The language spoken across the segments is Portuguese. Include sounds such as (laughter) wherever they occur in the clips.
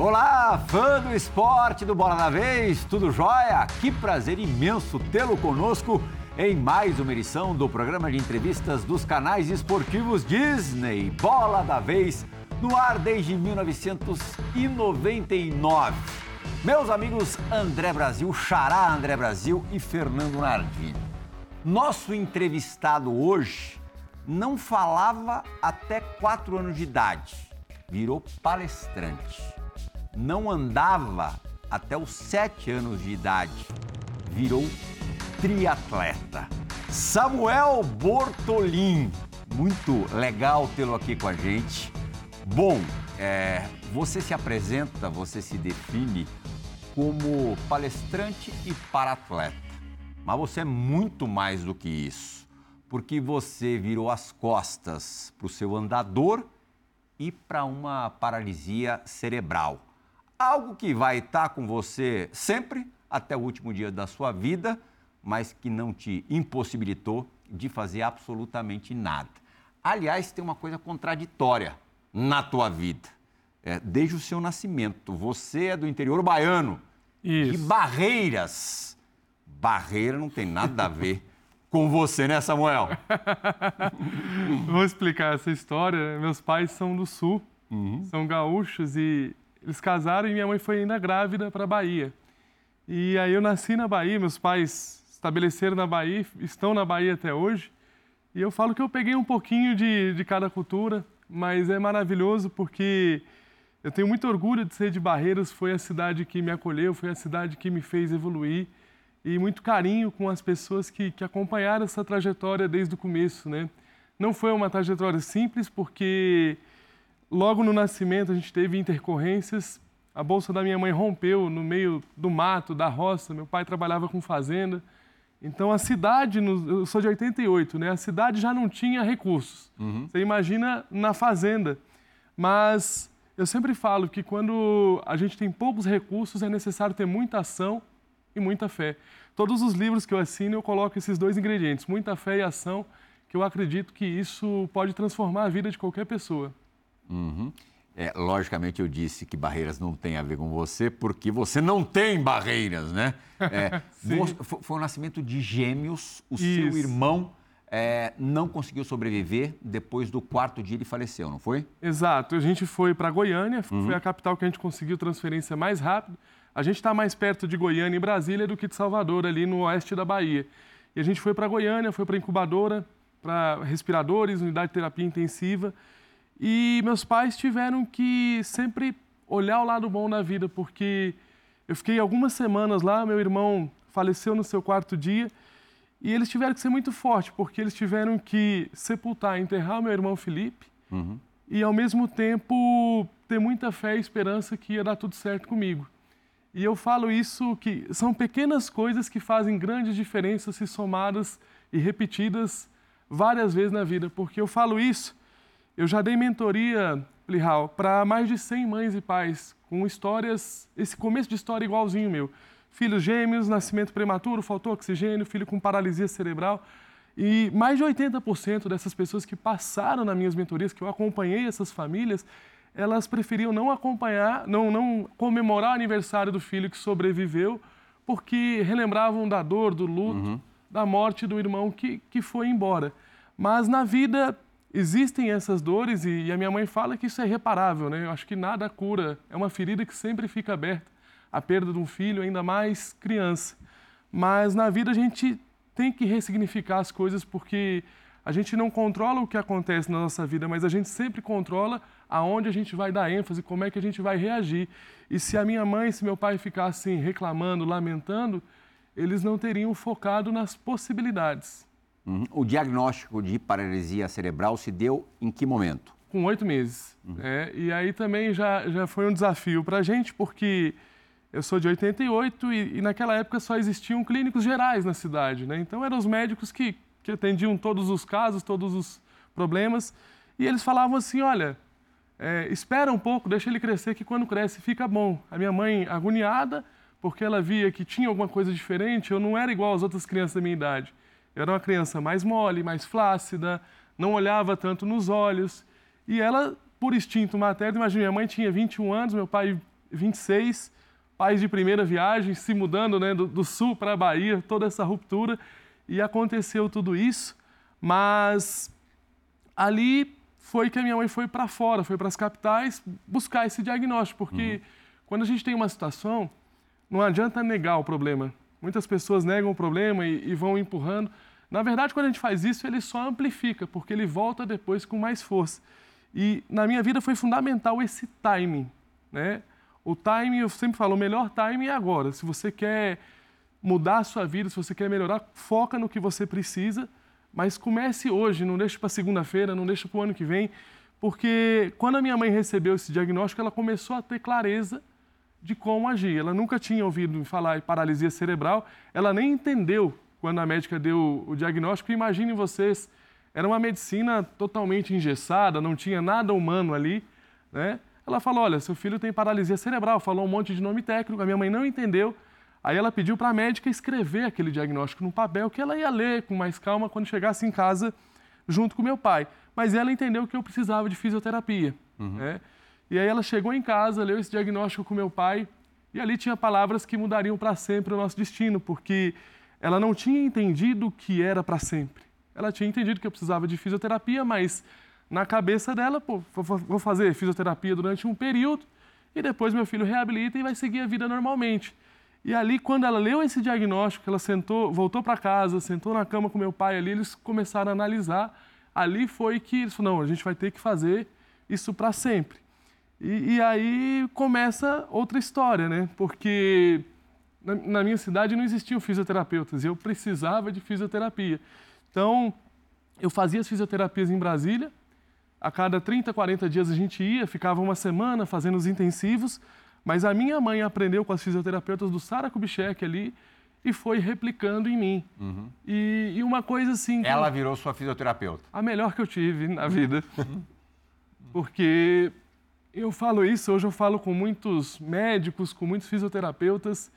Olá, fã do esporte do Bola da Vez, tudo jóia? Que prazer imenso tê-lo conosco em mais uma edição do programa de entrevistas dos canais esportivos Disney Bola da Vez, no ar desde 1999. Meus amigos André Brasil, Xará André Brasil e Fernando Nardini. Nosso entrevistado hoje não falava até 4 anos de idade, virou palestrante. Não andava até os 7 anos de idade, virou triatleta. Samuel Bortolin, muito legal tê-lo aqui com a gente. Bom, é, você se apresenta, você se define como palestrante e paratleta. Mas você é muito mais do que isso, porque você virou as costas para o seu andador e para uma paralisia cerebral. Algo que vai estar com você sempre até o último dia da sua vida mas que não te impossibilitou de fazer absolutamente nada. Aliás, tem uma coisa contraditória na tua vida. É, desde o seu nascimento, você é do interior baiano, Isso. de Barreiras. Barreira não tem nada a ver (laughs) com você, né, Samuel? Vou explicar essa história. Meus pais são do sul, uhum. são gaúchos e eles casaram e minha mãe foi ainda grávida para Bahia. E aí eu nasci na Bahia, meus pais estabeleceram na Bahia, estão na Bahia até hoje. E eu falo que eu peguei um pouquinho de, de cada cultura, mas é maravilhoso porque eu tenho muito orgulho de ser de Barreiras, foi a cidade que me acolheu, foi a cidade que me fez evoluir e muito carinho com as pessoas que, que acompanharam essa trajetória desde o começo, né? Não foi uma trajetória simples porque logo no nascimento a gente teve intercorrências, a bolsa da minha mãe rompeu no meio do mato, da roça, meu pai trabalhava com fazenda, então a cidade, eu sou de 88, né? A cidade já não tinha recursos. Uhum. Você imagina na fazenda. Mas eu sempre falo que quando a gente tem poucos recursos é necessário ter muita ação e muita fé. Todos os livros que eu assino eu coloco esses dois ingredientes, muita fé e ação, que eu acredito que isso pode transformar a vida de qualquer pessoa. Uhum. É, logicamente eu disse que barreiras não tem a ver com você, porque você não tem barreiras, né? (laughs) É, foi o nascimento de gêmeos, o Isso. seu irmão é, não conseguiu sobreviver, depois do quarto dia ele faleceu, não foi? Exato, a gente foi para Goiânia, uhum. foi a capital que a gente conseguiu transferência mais rápido. A gente está mais perto de Goiânia e Brasília do que de Salvador, ali no oeste da Bahia. E a gente foi para Goiânia, foi para incubadora, para respiradores, unidade de terapia intensiva. E meus pais tiveram que sempre olhar o lado bom da vida, porque eu fiquei algumas semanas lá, meu irmão faleceu no seu quarto dia, e eles tiveram que ser muito fortes, porque eles tiveram que sepultar, enterrar meu irmão Felipe, uhum. e ao mesmo tempo ter muita fé e esperança que ia dar tudo certo comigo. E eu falo isso que são pequenas coisas que fazem grandes diferenças se somadas e repetidas várias vezes na vida, porque eu falo isso eu já dei mentoria, Plihal, para mais de 100 mães e pais, com histórias, esse começo de história igualzinho meu. Filhos gêmeos, nascimento prematuro, faltou oxigênio, filho com paralisia cerebral. E mais de 80% dessas pessoas que passaram nas minhas mentorias, que eu acompanhei essas famílias, elas preferiam não acompanhar, não, não comemorar o aniversário do filho que sobreviveu, porque relembravam da dor, do luto, uhum. da morte do irmão que, que foi embora. Mas na vida existem essas dores e, a minha mãe fala que isso é reparável, né? Eu acho que nada cura, é uma ferida que sempre fica aberta, a perda de um filho, ainda mais criança. Mas na vida a gente tem que ressignificar as coisas porque a gente não controla o que acontece na nossa vida, mas a gente sempre controla aonde a gente vai dar ênfase, como é que a gente vai reagir. E se a minha mãe, se meu pai ficassem reclamando, lamentando, eles não teriam focado nas possibilidades. Uhum. O diagnóstico de paralisia cerebral se deu em que momento? Com oito meses. Uhum. É, e aí também já, já foi um desafio para a gente, porque eu sou de 88 e, e, naquela época só existiam clínicos gerais na cidade. Né? Então eram os médicos que, que atendiam todos os casos, todos os problemas. E eles falavam assim: olha, é, espera um pouco, deixa ele crescer, que quando cresce fica bom. A minha mãe, agoniada, porque ela via que tinha alguma coisa diferente, eu não era igual às outras crianças da minha idade. Eu era uma criança mais mole, mais flácida, não olhava tanto nos olhos. E ela, por instinto materno, imagina, minha mãe tinha 21 anos, meu pai 26, pais de primeira viagem, se mudando né, do, do sul para a Bahia, toda essa ruptura, e aconteceu tudo isso, mas ali foi que a minha mãe foi para fora, foi para as capitais buscar esse diagnóstico, porque uhum. quando a gente tem uma situação, não adianta negar o problema. Muitas pessoas negam o problema e, e vão empurrando. Na verdade, quando a gente faz isso, ele só amplifica, porque ele volta depois com mais força. E na minha vida foi fundamental esse timing, né? O timing, eu sempre falo, o melhor timing é agora. Se você quer mudar a sua vida, se você quer melhorar, foca no que você precisa mas comece hoje, não deixe para segunda-feira, não deixe para o ano que vem, porque quando a minha mãe recebeu esse diagnóstico, ela começou a ter clareza de como agir. Ela nunca tinha ouvido falar em paralisia cerebral, ela nem entendeu quando a médica deu o diagnóstico. Imaginem vocês, era uma medicina totalmente engessada, não tinha nada humano ali, né? Ela falou: olha, seu filho tem paralisia cerebral, falou um monte de nome técnico, a minha mãe não entendeu. Aí ela pediu para a médica escrever aquele diagnóstico no papel que ela ia ler com mais calma quando chegasse em casa junto com meu pai. Mas ela entendeu que eu precisava de fisioterapia. Uhum. Né? E aí ela chegou em casa, leu esse diagnóstico com meu pai e ali tinha palavras que mudariam para sempre o nosso destino, porque ela não tinha entendido o que era para sempre. Ela tinha entendido que eu precisava de fisioterapia, mas na cabeça dela, pô, vou fazer fisioterapia durante um período e depois meu filho reabilita e vai seguir a vida normalmente. E ali, quando ela leu esse diagnóstico, ela sentou, voltou para casa, sentou na cama com meu pai ali, eles começaram a analisar. Ali foi que eles falaram, não, a gente vai ter que fazer isso para sempre. E, e, aí começa outra história, né? Porque na, na minha cidade não existiam fisioterapeutas e eu precisava de fisioterapia. Então, eu fazia as fisioterapias em Brasília. A cada 30, 40 dias a gente ia, ficava uma semana fazendo os intensivos mas a minha mãe aprendeu com as fisioterapeutas do Sara Kubitschek ali e foi replicando em mim. Uhum. E, e, uma coisa assim... Ela virou sua fisioterapeuta? A melhor que eu tive na vida. Porque eu falo isso, hoje eu falo com muitos médicos, com muitos fisioterapeutas.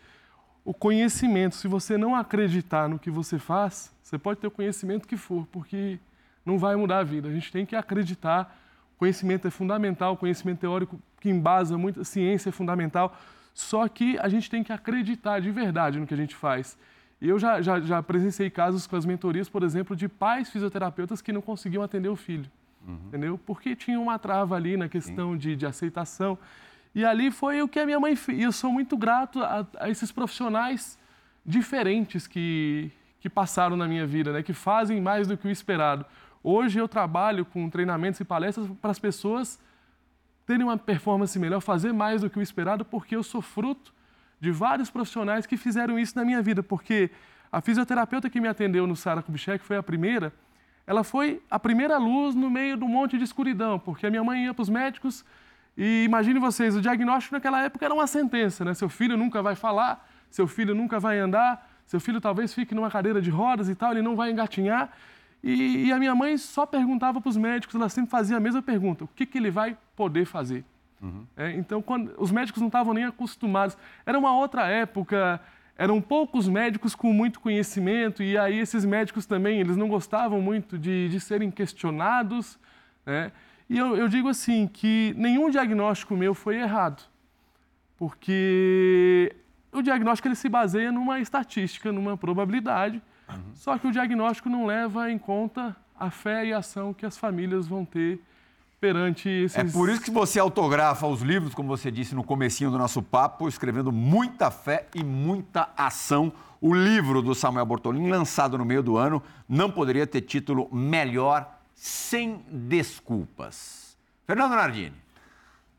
O conhecimento, se você não acreditar no que você faz, você pode ter o conhecimento que for, porque não vai mudar a vida. A gente tem que acreditar Conhecimento é fundamental, conhecimento teórico que embasa muito, a ciência é fundamental, só que a gente tem que acreditar de verdade no que a gente faz. Eu já, já, já presenciei casos com as mentorias, por exemplo, de pais fisioterapeutas que não conseguiam atender o filho, uhum. entendeu? Porque tinha uma trava ali na questão de, de aceitação. E ali foi o que a minha mãe fez. E eu sou muito grato a, a esses profissionais diferentes que, que passaram na minha vida, né? que fazem mais do que o esperado. Hoje eu trabalho com treinamentos e palestras para as pessoas terem uma performance melhor, fazer mais do que o esperado, porque eu sou fruto de vários profissionais que fizeram isso na minha vida. Porque a fisioterapeuta que me atendeu no Sara Kubitschek foi a primeira, ela foi a primeira luz no meio de um monte de escuridão, porque a minha mãe ia para os médicos e imagine vocês, o diagnóstico naquela época era uma sentença, né? Seu filho nunca vai falar, seu filho nunca vai andar, seu filho talvez fique numa cadeira de rodas e tal, ele não vai engatinhar. E, e a minha mãe só perguntava para os médicos, ela sempre fazia a mesma pergunta: o que, que ele vai poder fazer? Uhum. É, então, quando, os médicos não estavam nem acostumados. Era uma outra época, eram poucos médicos com muito conhecimento, e aí esses médicos também, eles não gostavam muito de, de serem questionados. Né? E eu, eu digo assim, que nenhum diagnóstico meu foi errado, porque o diagnóstico ele se baseia numa estatística, numa probabilidade, Uhum. Só que o diagnóstico não leva em conta a fé e a ação que as famílias vão ter perante esses... É por isso que você autografa os livros, como você disse no comecinho do nosso papo, escrevendo muita fé e muita ação. O livro do Samuel Bortolini, lançado no meio do ano, não poderia ter título melhor, sem desculpas. Fernando Nardini.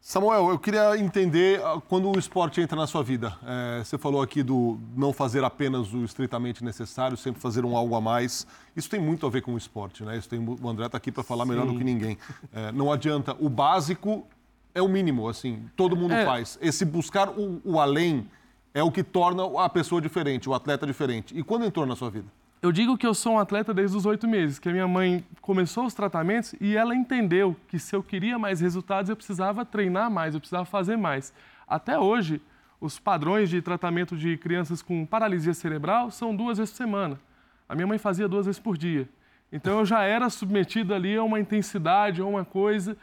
Samuel, eu queria entender ah, quando o esporte entra na sua vida. É, você falou aqui do não fazer apenas o estritamente necessário, sempre fazer um algo a mais. Isso tem muito a ver com o esporte, né? Isso tem, o André está aqui para falar Sim. melhor do que ninguém. É, não adianta. O básico é o mínimo, assim, todo mundo é. faz. Esse buscar o, o além é o que torna a pessoa diferente, o atleta diferente. E quando entrou na sua vida? Eu digo que eu sou um atleta desde os oito meses, que a minha mãe começou os tratamentos e ela entendeu que se eu queria mais resultados, eu precisava treinar mais, eu precisava fazer mais. Até hoje, os padrões de tratamento de crianças com paralisia cerebral são duas vezes por semana. A minha mãe fazia duas vezes por dia. Então eu já era submetido ali a uma intensidade, a uma coisa.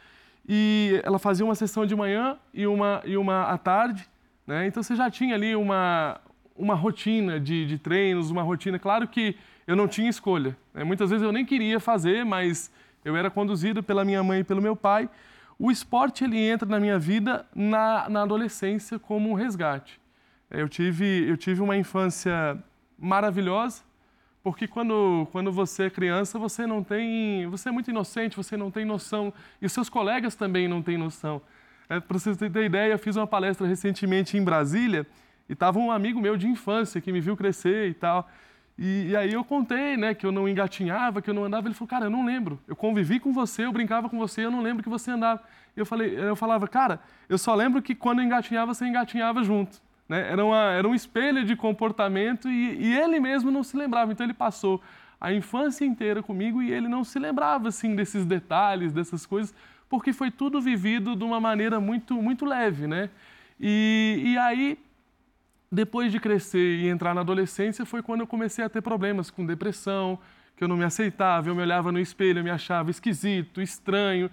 e ela fazia uma sessão de manhã e uma, e uma à tarde, né? Então você já tinha ali uma, uma rotina de, de treinos, uma rotina. Claro que eu não tinha escolha. Né? Muitas vezes eu nem queria fazer, mas eu era conduzido pela minha mãe e pelo meu pai. O esporte ele entra na minha vida na, na adolescência como um resgate. Eu tive, eu tive uma infância maravilhosa, porque quando, quando você é criança, você não tem. Você é muito inocente, você não tem noção. E seus colegas também não têm noção. É, Para você ter ideia, eu fiz uma palestra recentemente em Brasília e estava um amigo meu de infância que me viu crescer e tal. E, e, aí eu contei, né, que eu não engatinhava, que eu não andava. Ele falou, cara, eu não lembro. Eu convivi com você, eu brincava com você, eu não lembro que você andava. E eu, falei, eu falava, cara, eu só lembro que quando eu engatinhava, você engatinhava junto. Né? Era, uma, era um espelho de comportamento e, e ele mesmo não se lembrava. Então ele passou a infância inteira comigo e ele não se lembrava assim desses detalhes, dessas coisas, porque foi tudo vivido de uma maneira muito, muito leve, né? E, e aí, depois de crescer e entrar na adolescência, foi quando eu comecei a ter problemas com depressão, que eu não me aceitava, eu me olhava no espelho, eu me achava esquisito, estranho.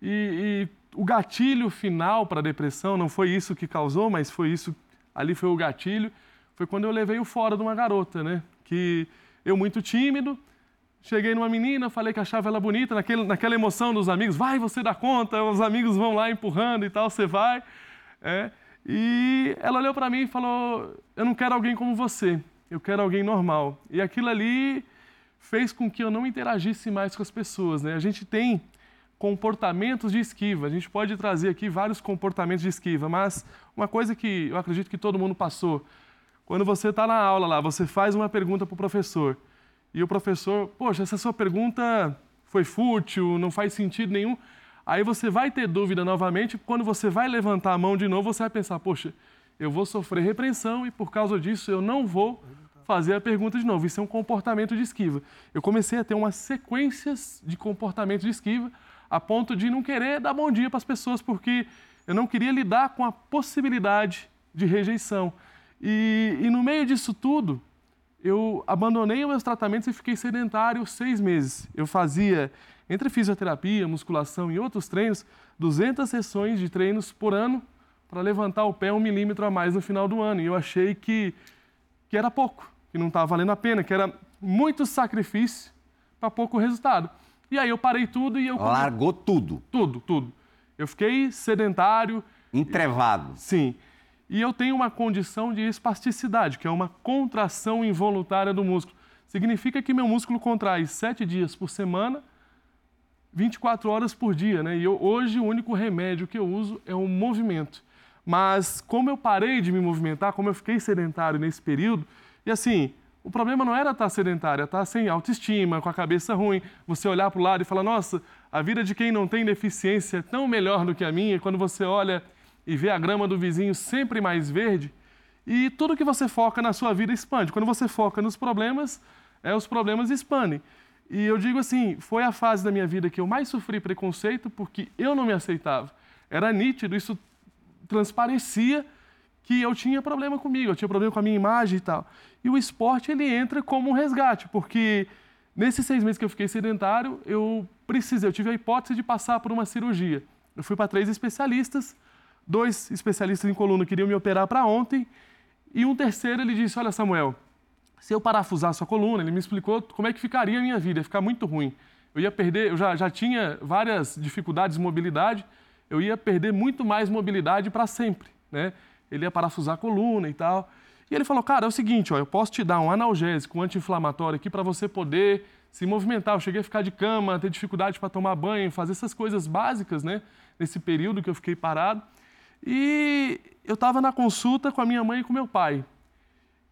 E, e o gatilho final para a depressão não foi isso que causou, mas foi isso ali foi o gatilho, foi quando eu levei o fora de uma garota, né? Que eu muito tímido, cheguei numa menina, falei que achava ela bonita, naquele, naquela emoção dos amigos, vai, você dá conta, os amigos vão lá empurrando e tal, você vai. É, e ela olhou para mim e falou, eu não quero alguém como você, eu quero alguém normal. E aquilo ali fez com que eu não interagisse mais com as pessoas, né? A gente tem comportamentos de esquiva. A gente pode trazer aqui vários comportamentos de esquiva, mas uma coisa que eu acredito que todo mundo passou, quando você está na aula lá, você faz uma pergunta para o professor e o professor, poxa, essa sua pergunta foi fútil, não faz sentido nenhum. Aí você vai ter dúvida novamente, quando você vai levantar a mão de novo, você vai pensar, poxa, eu vou sofrer repreensão e por causa disso eu não vou fazer a pergunta de novo. Isso é um comportamento de esquiva. Eu comecei a ter umas sequências de comportamento de esquiva a ponto de não querer dar bom dia para as pessoas, porque eu não queria lidar com a possibilidade de rejeição. E, e no meio disso tudo, eu abandonei os meus tratamentos e fiquei sedentário seis meses. Eu fazia, entre fisioterapia, musculação e outros treinos, 200 sessões de treinos por ano para levantar o pé um milímetro a mais no final do ano. E eu achei que, que era pouco, que não estava valendo a pena, que era muito sacrifício para pouco resultado. E aí eu parei tudo e eu... Largou tudo? Tudo, tudo. Eu fiquei sedentário. Entrevado? Sim. E eu tenho uma condição de espasticidade, que é uma contração involuntária do músculo. Significa que meu músculo contrai sete dias por semana, 24 horas por dia, né? E eu, hoje o único remédio que eu uso é o movimento. Mas como eu parei de me movimentar, como eu fiquei sedentário nesse período, e assim, o problema não era estar sedentário, estar sem autoestima, com a cabeça ruim, você olhar para o lado e falar: nossa, a vida de quem não tem deficiência é tão melhor do que a minha. Quando você olha e vê a grama do vizinho sempre mais verde, e tudo que você foca na sua vida expande. Quando você foca nos problemas, é, os problemas expandem. E eu digo assim: foi a fase da minha vida que eu mais sofri preconceito porque eu não me aceitava. Era nítido, isso transparecia que eu tinha problema comigo, eu tinha problema com a minha imagem e tal. E o esporte, ele entra como um resgate, porque nesses seis meses que eu fiquei sedentário, eu precisei, eu tive a hipótese de passar por uma cirurgia. Eu fui para três especialistas, dois especialistas em coluna queriam me operar para ontem, e um terceiro, ele disse, olha Samuel, se eu parafusar sua coluna, ele me explicou como é que ficaria a minha vida, ia ficar muito ruim. Eu ia perder, eu já, já tinha várias dificuldades de mobilidade, eu ia perder muito mais mobilidade para sempre, né? ele ia parafusar a coluna e tal. E ele falou, cara, é o seguinte, ó, eu posso te dar um analgésico, um anti-inflamatório aqui para você poder se movimentar. Eu cheguei a ficar de cama, ter dificuldade para tomar banho, fazer essas coisas básicas, né? Nesse período que eu fiquei parado. E eu estava na consulta com a minha mãe e com meu pai.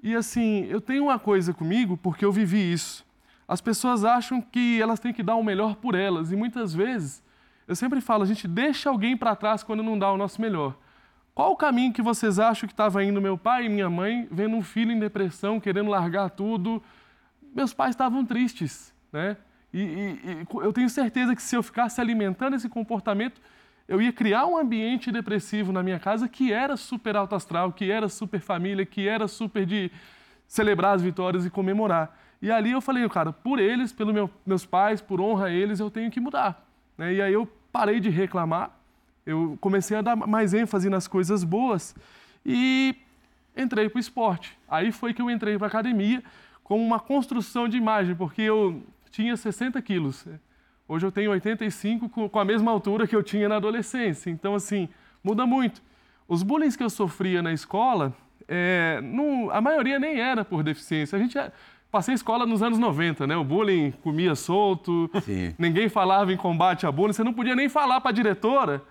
E assim, eu tenho uma coisa comigo porque eu vivi isso. As pessoas acham que elas têm que dar o melhor por elas e muitas vezes, eu sempre falo, a gente deixa alguém para trás quando não dá o nosso melhor. Qual o caminho que vocês acham que estava indo meu pai e minha mãe, vendo um filho em depressão, querendo largar tudo? Meus pais estavam tristes, né? E, e, e, eu tenho certeza que se eu ficasse alimentando esse comportamento, eu ia criar um ambiente depressivo na minha casa que era super alto astral, que era super família, que era super de celebrar as vitórias e comemorar. E ali eu falei, cara, por eles, pelos meu, meus pais, por honra a eles, eu tenho que mudar. Né? E aí eu parei de reclamar, eu comecei a dar mais ênfase nas coisas boas e entrei para o esporte. Aí foi que eu entrei para a academia com uma construção de imagem, porque eu tinha 60 quilos. Hoje eu tenho 85 com a mesma altura que eu tinha na adolescência. Então, assim, muda muito. Os bullying que eu sofria na escola, é, não, a maioria nem era por deficiência. A gente é, passei escola nos anos 90, né? O bullying comia solto, Sim. ninguém falava em combate a bullying, você não podia nem falar para a diretora,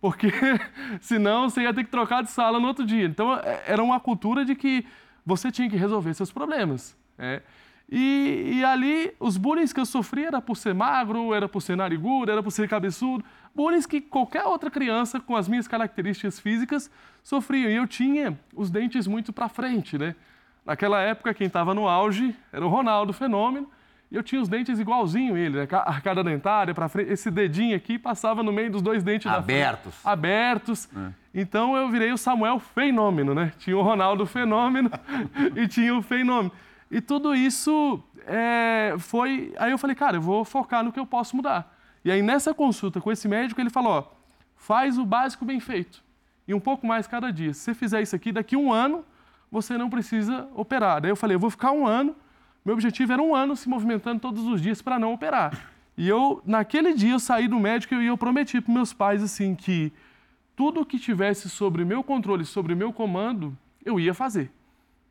porque (laughs) senão você ia ter que trocar de sala no outro dia. Então, é, era uma cultura de que você tinha que resolver seus problemas. É. E, e, ali, os bullying que eu sofri era por ser magro, era por ser narigudo, era por ser cabeçudo. Bullying que qualquer outra criança com as minhas características físicas sofria. E eu tinha os dentes muito para frente, né? Naquela época, quem estava no auge era o Ronaldo Fenômeno. E eu tinha os dentes igualzinho ele, né? arcada dentária para frente. Esse dedinho aqui passava no meio dos dois dentes abertos. Abertos. É. Então eu virei o Samuel Fenômeno, né? Tinha o Ronaldo Fenômeno (laughs) e tinha o Fenômeno. E tudo isso é, foi. Aí eu falei, cara, eu vou focar no que eu posso mudar. E aí nessa consulta com esse médico, ele falou: ó, faz o básico bem feito. E um pouco mais cada dia. Se você fizer isso aqui, daqui um ano, você não precisa operar. Daí eu falei, eu vou ficar um ano. Meu objetivo era um ano se movimentando todos os dias para não operar. E eu, naquele dia, eu saí do médico e eu prometi para meus pais assim que tudo que tivesse sobre meu controle, sobre meu comando, eu ia fazer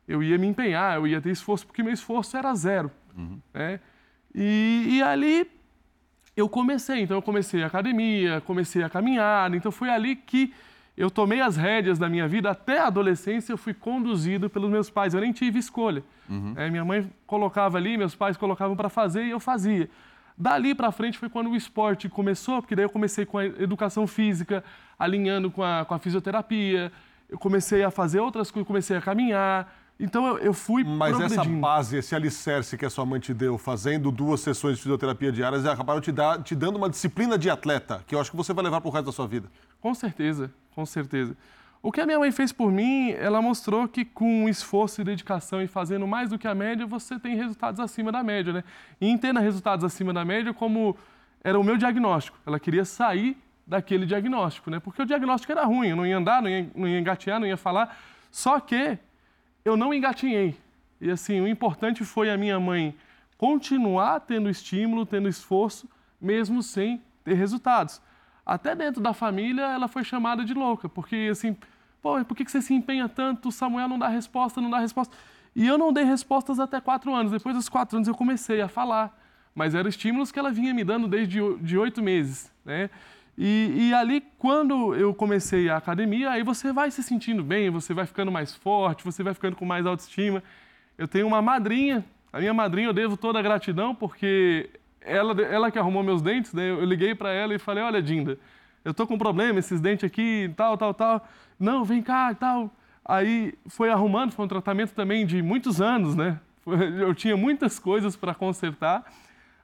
eu ia me empenhar, eu ia ter esforço, porque meu esforço era zero. Uhum. Né? E, e, ali eu comecei, então eu comecei a academia, comecei a caminhar, então foi ali que eu tomei as rédeas da minha vida, até a adolescência eu fui conduzido pelos meus pais, eu nem tive escolha. Uhum. É, minha mãe colocava ali, meus pais colocavam para fazer e eu fazia. Dali para frente foi quando o esporte começou, porque daí eu comecei com a educação física, alinhando com a, com a fisioterapia, eu comecei a fazer outras coisas, comecei a caminhar, então eu, eu fui Mas essa base, esse alicerce que a sua mãe te deu, fazendo duas sessões de fisioterapia diárias, acabaram te, dar, te dando uma disciplina de atleta, que eu acho que você vai levar para o resto da sua vida. Com certeza, com certeza. O que a minha mãe fez por mim, ela mostrou que com esforço e dedicação e fazendo mais do que a média, você tem resultados acima da média, né? E entenda resultados acima da média como era o meu diagnóstico. Ela queria sair daquele diagnóstico, né? Porque o diagnóstico era ruim, eu não ia andar, não ia, não ia engatear, não ia falar. Só que eu não engatinhei. E assim, o importante foi a minha mãe continuar tendo estímulo, tendo esforço, mesmo sem ter resultados. Até dentro da família, ela foi chamada de louca, porque assim, pô, por que você se empenha tanto? O Samuel não dá resposta, não dá resposta. E eu não dei respostas até quatro anos. Depois dos quatro anos eu comecei a falar. Mas eram estímulos que ela vinha me dando desde de oito meses, né? E, e, ali, quando eu comecei a academia, aí você vai se sentindo bem, você vai ficando mais forte, você vai ficando com mais autoestima. Eu tenho uma madrinha, a minha madrinha eu devo toda a gratidão, porque ela, ela que arrumou meus dentes, né? eu liguei para ela e falei, olha, Dinda, eu tô com um problema, esses dentes aqui, tal, tal, tal. Não, vem cá e tal. Aí foi arrumando, foi um tratamento também de muitos anos, né? (laughs) Eu tinha muitas coisas para consertar,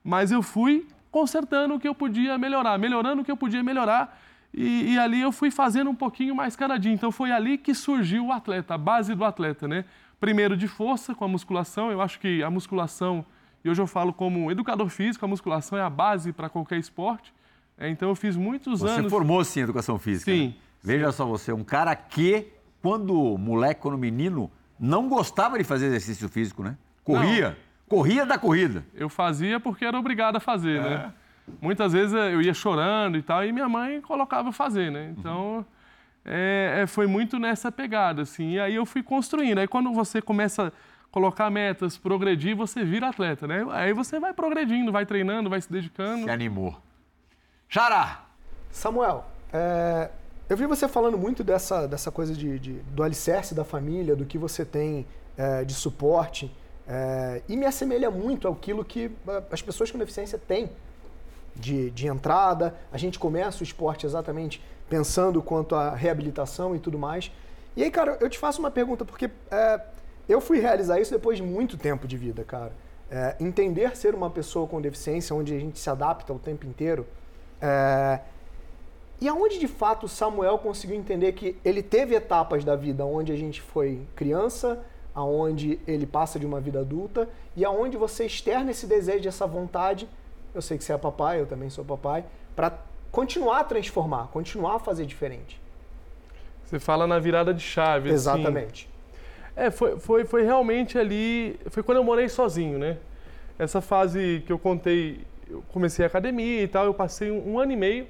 mas eu fui consertando o que eu podia melhorar, melhorando o que eu podia melhorar. E, e, ali eu fui fazendo um pouquinho mais cada dia. Então foi ali que surgiu o atleta, a base do atleta, né? Primeiro de força com a musculação. Eu acho que a musculação, e hoje eu falo como educador físico, a musculação é a base para qualquer esporte. É, então eu fiz muitos você anos. Você formou-se em educação física. Sim. Né? Veja só você, um cara que, quando moleque, quando menino, não gostava de fazer exercício físico, né? Corria. Não Corria da corrida. Eu fazia porque era obrigado a fazer, né? é. né? Muitas vezes eu ia chorando e tal, e minha mãe colocava fazer, né? Então, uhum. é, foi muito nessa pegada, assim. E aí eu fui construindo. Aí quando você começa a colocar metas, progredir, você vira atleta, né? Aí você vai progredindo, vai treinando, vai se dedicando. Se animou. Xará! Samuel, é, eu vi você falando muito dessa, dessa coisa de, de, do alicerce da família, do que você tem é, de suporte. É, e me assemelha muito àquilo que as pessoas com deficiência têm de, de entrada. A gente começa o esporte exatamente pensando quanto à reabilitação e tudo mais. E aí, cara, eu te faço uma pergunta, porque é, eu fui realizar isso depois de muito tempo de vida, cara. É, entender ser uma pessoa com deficiência, onde a gente se adapta o tempo inteiro. É, e aonde de fato Samuel conseguiu entender que ele teve etapas da vida onde a gente foi criança, aonde ele passa de uma vida adulta e aonde você externa esse desejo, essa vontade. Eu sei que você é papai, eu também sou papai, para continuar a transformar, continuar a fazer diferente. Você fala na virada de chave. Assim. Exatamente. Assim. É, foi, foi, foi realmente ali. Foi quando eu morei sozinho, né? Essa fase que eu contei, eu comecei a academia e tal, eu passei um, um ano e meio.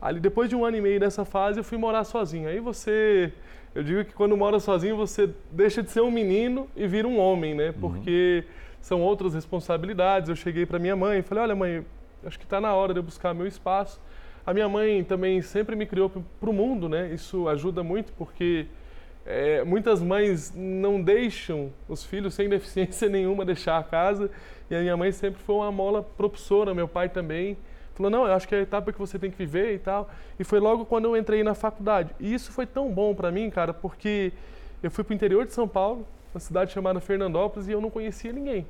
Ali, depois de um ano e meio dessa fase, eu fui morar sozinho. Aí você. Eu digo que quando mora sozinho, você deixa de ser um menino e vira um homem, né? Uhum. Porque uhum. são outras responsabilidades. Eu cheguei para minha mãe e falei: Olha, mãe, acho que está na hora de eu buscar meu espaço. A minha mãe também sempre me criou para o mundo, né? Isso ajuda muito porque é, muitas mães não deixam os filhos sem (laughs) deficiência nenhuma deixar a casa e a minha mãe sempre foi uma mola propulsora, meu pai também. Falou, não, eu acho que é a etapa que você tem que viver e tal. E foi logo quando eu entrei na faculdade. E isso foi tão bom para mim, cara, porque eu fui para o interior de São Paulo, uma cidade chamada Fernandópolis, e eu não conhecia ninguém.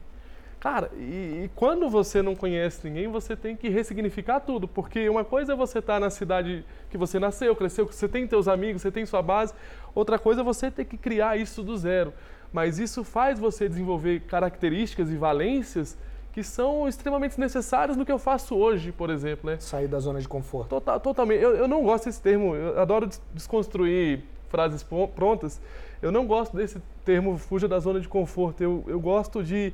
Cara, e, e, quando você não conhece ninguém, você tem que ressignificar tudo, porque uma coisa é você estar tá na cidade que você nasceu, cresceu, que você tem seus amigos, você tem sua base, outra coisa é você ter que criar isso do zero. Mas isso faz você desenvolver características e valências que são extremamente necessárias no que eu faço hoje, por exemplo. Né? Sair da zona de conforto. Total, totalmente. Eu, eu não gosto desse termo, eu adoro desconstruir frases prontas. Eu não gosto desse termo fuja da zona de conforto. Eu, eu gosto de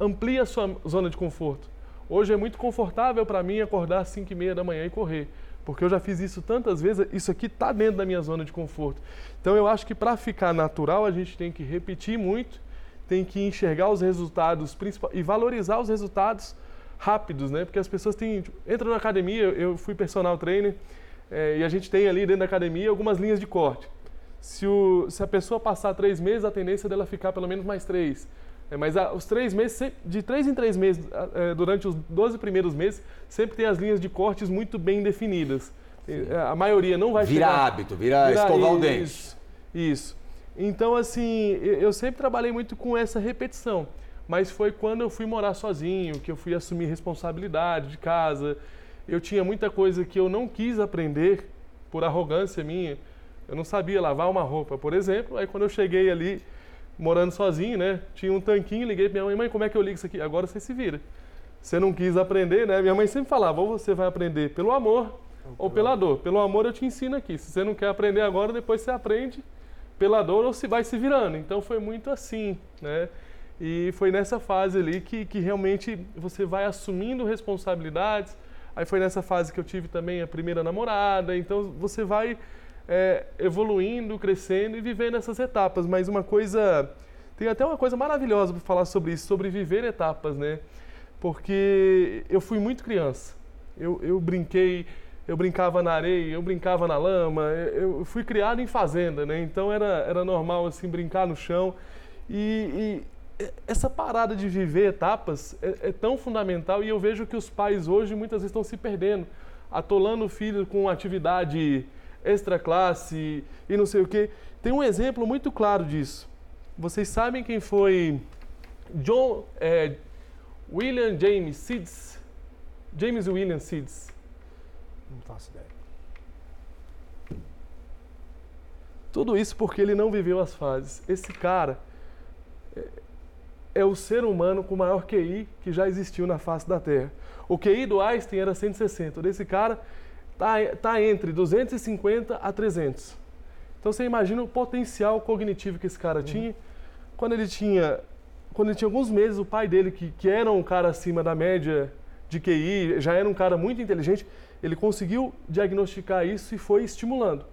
amplia a sua zona de conforto. Hoje é muito confortável para mim acordar às 5 e meia da manhã e correr, porque eu já fiz isso tantas vezes, isso aqui está dentro da minha zona de conforto. Então eu acho que para ficar natural a gente tem que repetir muito, tem que enxergar os resultados e valorizar os resultados rápidos, né? Porque as pessoas têm, tipo, entram na academia, eu fui personal trainer é, e a gente tem ali dentro da academia algumas linhas de corte. Se, o, se a pessoa passar três meses, a tendência dela ficar pelo menos mais três. É, mas a, os três meses, de três em três meses, é, durante os 12 primeiros meses, sempre tem as linhas de cortes muito bem definidas. É, a maioria não vai vira chegar... hábito, vira, vira escovar o dente. Isso, isso. Então, assim, eu sempre trabalhei muito com essa repetição. Mas foi quando eu fui morar sozinho, que eu fui assumir responsabilidade de casa. Eu tinha muita coisa que eu não quis aprender por arrogância minha. Eu não sabia lavar uma roupa, por exemplo. Aí quando eu cheguei ali, morando sozinho, né? Tinha um tanquinho, liguei pra minha mãe, mãe, como é que eu ligo isso aqui? Agora você se vira. Você não quis aprender, né? Minha mãe sempre falava, ou você vai aprender pelo amor ou pela dor. Pelo amor eu te ensino aqui. Se você não quer aprender agora, depois você aprende pela dor ou se vai se virando. Então foi muito assim, né? E foi nessa fase ali que, que realmente você vai assumindo responsabilidades. Aí foi nessa fase que eu tive também a primeira namorada. Então você vai é, evoluindo, crescendo e vivendo essas etapas. Mas uma coisa. Tem até uma coisa maravilhosa para falar sobre isso, sobre viver etapas, né? Porque eu fui muito criança. Eu, eu brinquei, eu brincava na areia, eu brincava na lama, eu fui criado em fazenda, né? Então era, era normal assim brincar no chão. E, e essa parada de viver etapas é, é, tão fundamental e eu vejo que os pais hoje muitas vezes estão se perdendo, atolando o filho com atividade extra classe e não sei o quê. Tem um exemplo muito claro disso. Vocês sabem quem foi John é, William James Seeds? James William Seeds. Não faço ideia. Tudo isso porque ele não viveu as fases. Esse cara é, é o ser humano com o maior QI que já existiu na face da Terra. O QI do Einstein era 160. O desse cara está tá entre 250 a 300. Então você imagina o potencial cognitivo que esse cara uhum. tinha. Quando ele tinha, quando ele tinha alguns meses, o pai dele, que, que era um cara acima da média de QI, já era um cara muito inteligente, ele conseguiu diagnosticar isso e foi estimulando.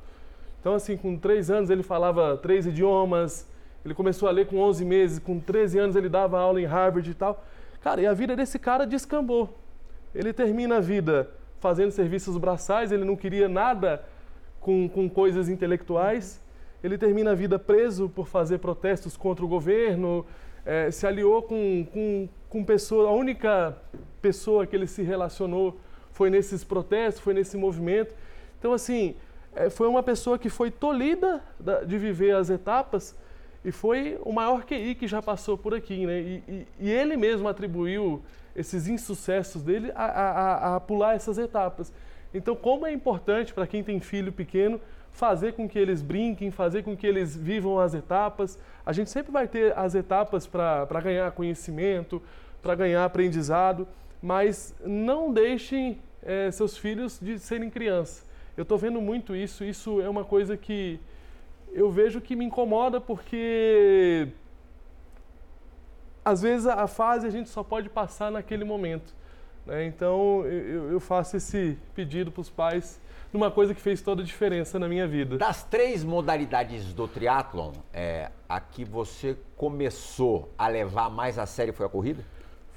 Então, assim, com três anos ele falava três idiomas, ele começou a ler com 11 meses, com 13 anos ele dava aula em Harvard e tal. Cara, e a vida desse cara descambou. Ele termina a vida fazendo serviços braçais, ele não queria nada com, com coisas intelectuais. Ele termina a vida preso por fazer protestos contra o governo, é, se aliou com, com, com pessoa, a única pessoa que ele se relacionou foi nesses protestos, foi nesse movimento. Então, assim, é, foi uma pessoa que foi tolhida de viver as etapas e foi o maior QI que já passou por aqui, né? E, e, e ele mesmo atribuiu esses insucessos dele a, a, a pular essas etapas. Então, como é importante para quem tem filho pequeno fazer com que eles brinquem, fazer com que eles vivam as etapas. A gente sempre vai ter as etapas para ganhar conhecimento, para ganhar aprendizado, mas não deixem é, seus filhos de serem criança. Eu estou vendo muito isso, isso é uma coisa que eu vejo que me incomoda porque às vezes a fase a gente só pode passar naquele momento. Né? Então eu, eu faço esse pedido para os pais numa coisa que fez toda a diferença na minha vida. Das três modalidades do triatlon, é, a que você começou a levar mais a sério foi a corrida?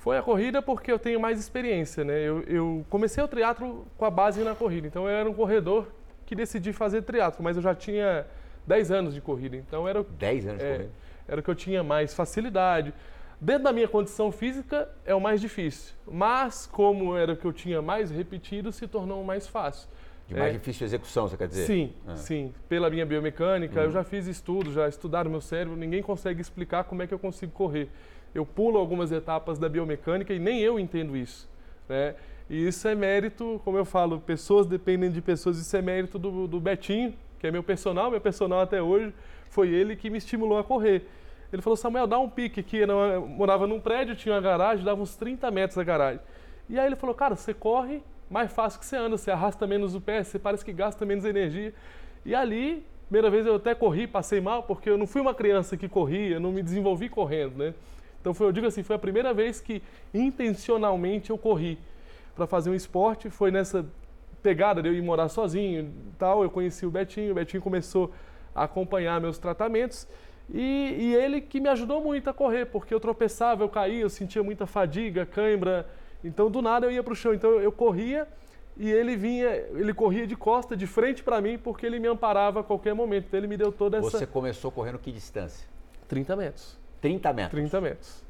Foi a corrida porque eu tenho mais experiência, né? Eu, eu comecei o triatlo com a base na corrida, então eu era um corredor que decidi fazer triatlo, mas eu já tinha 10 anos de corrida, então era 10 anos de é, corrida. Era o que eu tinha mais facilidade. Dentro da minha condição física é o mais difícil, mas como era o que eu tinha mais repetido, se tornou mais fácil. De mais é, difícil execução, você quer dizer? Sim, é. sim. Pela minha biomecânica, uhum. eu já fiz estudos, já estudaram meu cérebro, ninguém consegue explicar como é que eu consigo correr. Eu pulo algumas etapas da biomecânica e nem eu entendo isso. Né? E isso é mérito, como eu falo, pessoas dependem de pessoas, isso é mérito do, do Betinho, que é meu personal, meu personal até hoje, foi ele que me estimulou a correr. Ele falou, Samuel, dá um pique aqui. Eu morava num prédio, tinha uma garagem, dava uns 30 metros da garagem. E aí ele falou, cara, você corre mais fácil que você anda, você arrasta menos o pé, você parece que gasta menos energia. E ali, primeira vez eu até corri, passei mal, porque eu não fui uma criança que corria, não me desenvolvi correndo, né? Então foi, eu digo assim, foi a primeira vez que intencionalmente eu corri para fazer um esporte, foi nessa pegada de eu ir morar sozinho, tal, eu conheci o Betinho, o Betinho começou a acompanhar meus tratamentos e, e ele que me ajudou muito a correr, porque eu tropeçava, eu caía, eu sentia muita fadiga, cãibra, então, do nada eu ia para o chão. Então, eu corria e ele vinha, ele corria de costa, de frente para mim, porque ele me amparava a qualquer momento. Então, ele me deu toda essa. Você começou correndo que distância? 30 metros. 30 metros? 30 metros.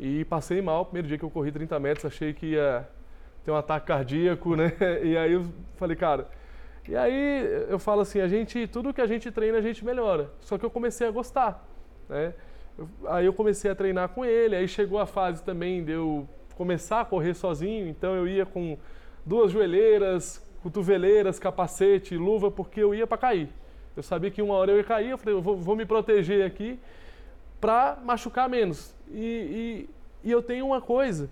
E passei mal, primeiro dia que eu corri 30 metros, achei que ia ter um ataque cardíaco, né? (laughs) E aí eu falei, cara. E aí eu falo assim, a gente, tudo que a gente treina, a gente melhora. Só que eu comecei a gostar, né? Aí eu comecei a treinar com ele, aí chegou a fase também de eu começar a correr sozinho, então eu ia com duas joelheiras, cotoveleiras, capacete, luva, porque eu ia para cair. Eu sabia que uma hora eu ia cair, eu falei, eu vou, vou me proteger aqui para machucar menos. E, e, e, eu tenho uma coisa,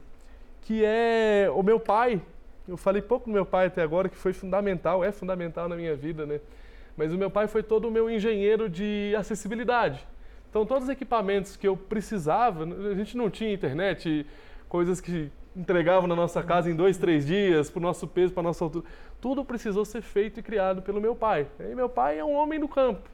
que é o meu pai, eu falei pouco do meu pai até agora, que foi fundamental, é fundamental na minha vida, né? Mas o meu pai foi todo o meu engenheiro de acessibilidade. Então, todos os equipamentos que eu precisava, a gente não tinha internet, coisas que entregavam na nossa casa em dois, três dias, para o nosso peso, para a nossa altura. Tudo precisou ser feito e criado pelo meu pai. E meu pai é um homem do campo.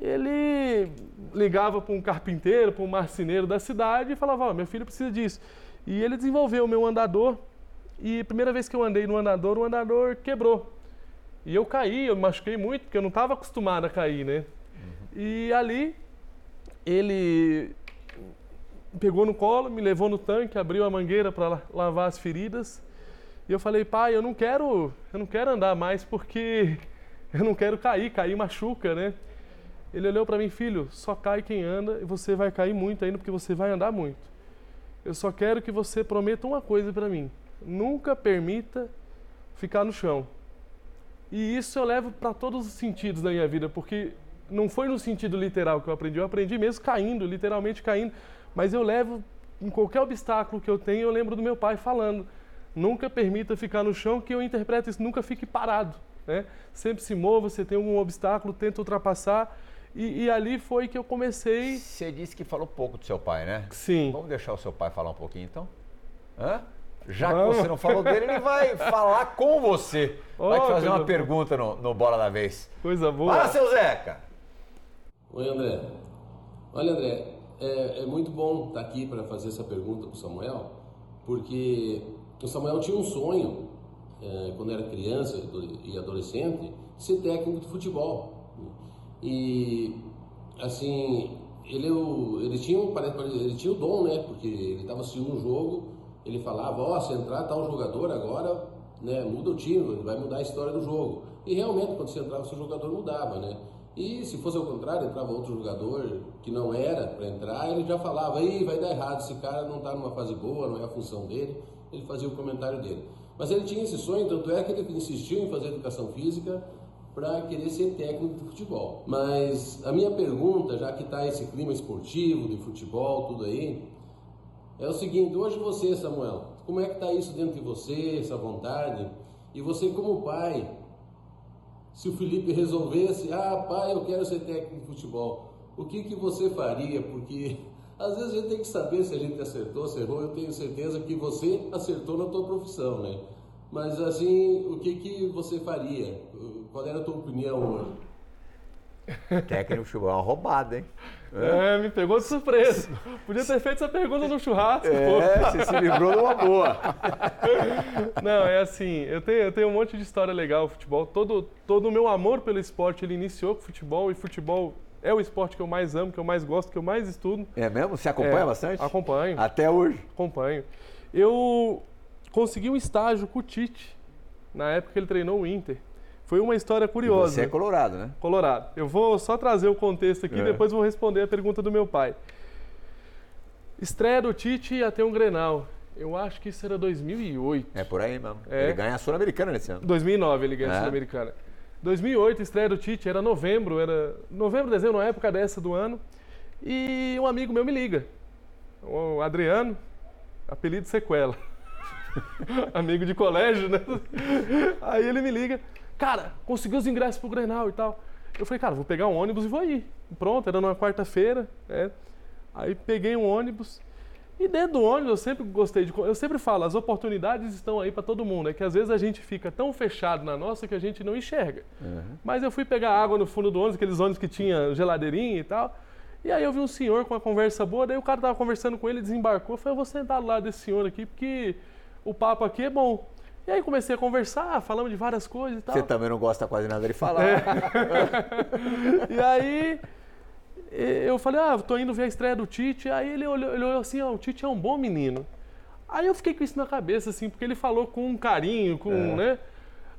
Ele ligava para um carpinteiro, para um marceneiro da cidade e falava: oh, meu filho precisa disso. E ele desenvolveu o meu andador. E a primeira vez que eu andei no andador, o andador quebrou. E eu caí, eu me machuquei muito, porque eu não estava acostumado a cair, né? Uhum. E ali, ele pegou no colo, me levou no tanque, abriu a mangueira para lavar as feridas. E eu falei, pai, eu não quero, eu não quero andar mais porque (laughs) eu não quero cair, cair machuca, né? Ele olhou para mim, filho, só cai quem anda e você vai cair muito ainda porque você vai andar muito. Eu só quero que você prometa uma coisa para mim: nunca permita ficar no chão. E isso eu levo para todos os sentidos da minha vida, porque não foi no sentido literal que eu aprendi, eu aprendi mesmo caindo, literalmente caindo. Mas eu levo, em qualquer obstáculo que eu tenho, eu lembro do meu pai falando: nunca permita ficar no chão, que eu interpreto isso, nunca fique parado. Né? Sempre se mova, você tem algum obstáculo, tenta ultrapassar. E, e, ali foi que eu comecei. Você disse que falou pouco do seu pai, né? Sim. Vamos deixar o seu pai falar um pouquinho então? Hã? Já Vamos. que você não falou dele, ele vai (laughs) falar com você. Oh, vai te fazer uma pergunta no, no Bola da Vez. Coisa boa. Fala, seu Zeca! Oi, André. Olha, André, é, é muito bom estar aqui para fazer essa pergunta para o Samuel, porque o Samuel tinha um sonho, é, quando era criança e adolescente, ser técnico de futebol. E, assim, ele, ele, tinha, ele tinha o dom, né? Porque ele estava assistindo um jogo, ele falava, ó, oh, se entrar tal jogador agora, né, muda o time, vai mudar a história do jogo. E realmente, quando você entrava, seu jogador mudava, né? E se fosse ao contrário, entrava outro jogador que não era para entrar, ele já falava, aí vai dar errado, esse cara não está numa fase boa, não é a função dele, ele fazia o comentário dele. Mas ele tinha esse sonho, tanto é que ele insistiu em fazer educação física para querer ser técnico de futebol. Mas a minha pergunta, já que está esse clima esportivo, de futebol, tudo aí, é o seguinte, hoje você, Samuel, como é que está isso dentro de você, essa vontade? E você como pai, se o Felipe resolvesse, ah, pai, eu quero ser técnico de futebol, o que, que você faria? Porque (laughs) às vezes a gente tem que saber se a gente acertou, se errou. Eu tenho certeza que você acertou na tua profissão, né? Mas assim, o que, que você faria? Qual era a tua opinião hoje? Técnico futebol é uma roubada, hein? É, me pegou de surpresa. Podia ter feito essa pergunta no churrasco. É, pô. você se livrou de uma boa. (laughs) Não, é assim, eu tenho, eu tenho um monte de história legal no futebol. Todo, todo o meu amor pelo esporte, ele iniciou com futebol e futebol é o esporte que eu mais amo, que eu mais gosto, que eu mais estudo. É mesmo? Você acompanha É, bastante? Acompanho. Até hoje. Acompanho. Eu consegui um estágio com o Tite, na época que ele treinou o Inter. Foi uma história E curiosa. você é colorado, né? Colorado. Eu vou só trazer o contexto aqui, É. depois vou responder a pergunta do meu pai. Estreia do Tite ter um Grenal. Eu acho que isso era 2008. É por aí mesmo. É. Ele ganha a Sul-Americana nesse ano. 2009 ele ganhou a É. Sul-Americana. 2008, estreia do Tite, era novembro, era novembro, dezembro, uma época dessa do ano. E um amigo meu me liga, o Adriano, apelido Sequela. (laughs) amigo de colégio, né? Aí ele me liga, cara, consegui os ingressos pro Grenal e tal. Eu falei, cara, vou pegar um ônibus e vou ir. Pronto, era numa quarta-feira, né? Aí peguei um ônibus e dentro do ônibus eu sempre gostei de. Eu sempre falo, as oportunidades estão aí para todo mundo. É que às vezes a gente fica tão fechado na nossa que a gente não enxerga. Mas eu fui pegar água no fundo do ônibus, aqueles ônibus que tinha geladeirinha e tal. E aí eu vi um senhor com uma conversa boa, daí o cara tava conversando com ele, desembarcou. Eu falei, eu vou sentar do lado desse senhor aqui, porque o papo aqui é bom. E aí comecei a conversar, falamos de várias coisas e tal. Você também não gosta quase nada de falar. É. (laughs) E aí eu falei, ah, tô indo ver a estreia do Tite. Aí ele olhou, ele olhou assim, ó, o Tite é um bom menino. Aí eu fiquei com isso na cabeça, assim, porque ele falou com um carinho, com, né?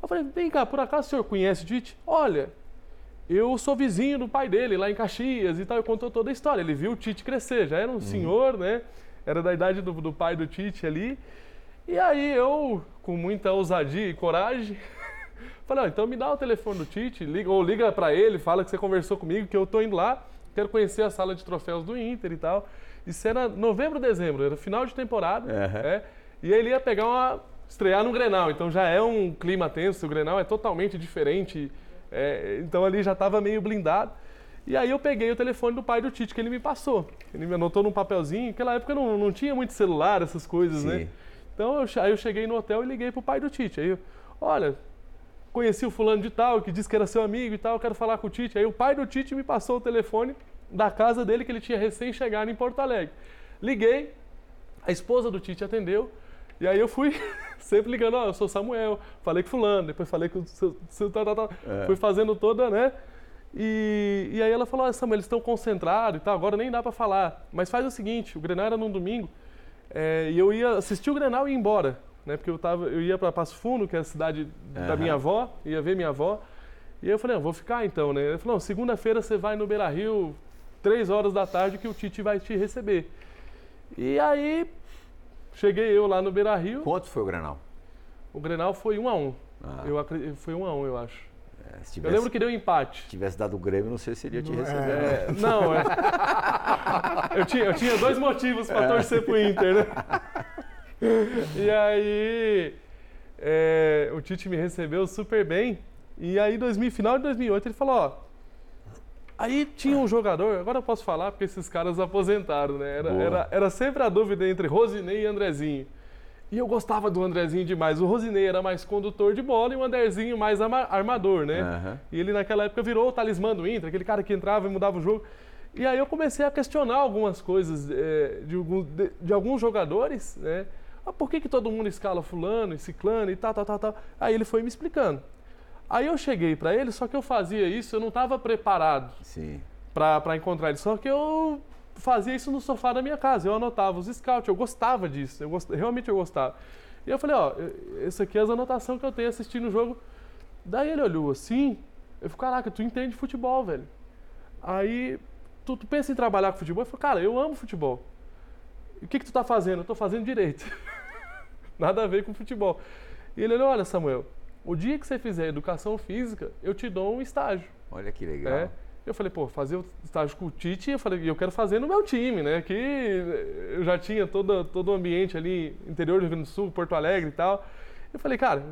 Eu falei, vem cá, por acaso o senhor conhece o Tite? Olha, eu sou vizinho do pai dele, lá em Caxias e tal. Eu contou toda a história. Ele viu o Tite crescer, já era um senhor, né? Era da idade do, do pai do Tite ali. E aí eu, com muita ousadia e coragem, (laughs) falei, ó, então me dá o telefone do Tite, liga, ou liga pra ele, fala que você conversou comigo, que eu tô indo lá, quero conhecer a sala de troféus do Inter e tal. Isso era novembro, dezembro, era final de temporada, Aham. é, e ele ia pegar uma. estrear no Grenal, então já é um clima tenso, o Grenal é totalmente diferente, é, então ali já estava meio blindado. E aí eu peguei o telefone do pai do Tite, que ele me passou. Ele me anotou num papelzinho, naquela época não, não tinha muito celular, essas coisas, né? Então eu, aí eu cheguei no hotel e liguei pro pai do Tite. Aí, eu, olha, conheci o fulano de tal, que disse que era seu amigo e tal, quero falar com o Tite. Aí o pai do Tite me passou o telefone da casa dele, que ele tinha recém chegado em Porto Alegre. Liguei, a esposa do Tite atendeu, e aí eu fui (laughs) sempre ligando, ó, eu sou Samuel, falei com fulano, depois falei com o seu, seu tal, tal, tal. Fui fazendo toda, né? E, e aí ela falou, olha Samuel, eles estão concentrados e tal, agora nem dá pra falar. Mas faz o seguinte, o Grenal era num domingo, é, e eu ia assistir o Grenal e ir embora, né? Porque eu, tava, eu ia para Passo Fundo, que é a cidade da minha avó, ia ver minha avó. E aí eu falei, ah, vou ficar então, né? Ele falou, não, segunda-feira você vai no Beira Rio, três horas da tarde, que o Tite vai te receber. E aí, cheguei eu lá no Beira Rio, Quanto foi o Granal? o Grenal foi um a um. Ah. Eu foi um a um, eu acho. É, se Eu tivesse, lembro que deu empate. tivesse dado o Grêmio, não sei se ele ia te Não, receber. É, não, é. (laughs) Eu tinha, eu tinha dois motivos para torcer pro Inter, né? E aí, é, o Tite me recebeu super bem. E aí, 2000, final de 2008, ele falou: ó. Aí tinha um jogador, agora eu posso falar porque esses caras aposentaram, né? Era, Boa. era, era sempre a dúvida entre Rosinei e Andrezinho. E eu gostava do Andrezinho demais. O Rosinei era mais condutor de bola e o Andrezinho mais armador, né? Aham. E ele naquela época virou o talismã do Inter, aquele cara que entrava e mudava o jogo. E aí eu comecei a questionar algumas coisas eh, de, alguns- de- de alguns jogadores, né? Ah, por que, que todo mundo escala fulano e ciclano e tal, tal, tal, tal? Aí ele foi me explicando. Aí eu cheguei pra ele, só que eu fazia isso, eu não estava preparado Sim. para encontrar ele. Só que eu fazia isso no sofá da minha casa. Eu anotava os scouts, eu gostava disso. Eu gost... Realmente eu gostava. E eu falei, ó, essa aqui é as anotações que eu tenho assistindo o jogo. Daí ele olhou assim, eu falei, caraca, tu entende futebol, velho. Aí, tu, tu pensa em trabalhar com futebol? Eu falei, cara, eu amo futebol. E o que que tu tá fazendo? Eu tô fazendo direito. (laughs) Nada a ver com futebol. E ele olhou, olha, Samuel, o dia que você fizer educação física, eu te dou um estágio. Olha que legal. É. Eu falei, pô, fazer o estágio com o Tite, eu falei, eu quero fazer no meu time, né? Que eu já tinha todo, todo o ambiente ali, interior do Rio Grande do Sul, Porto Alegre e tal. Eu falei, cara,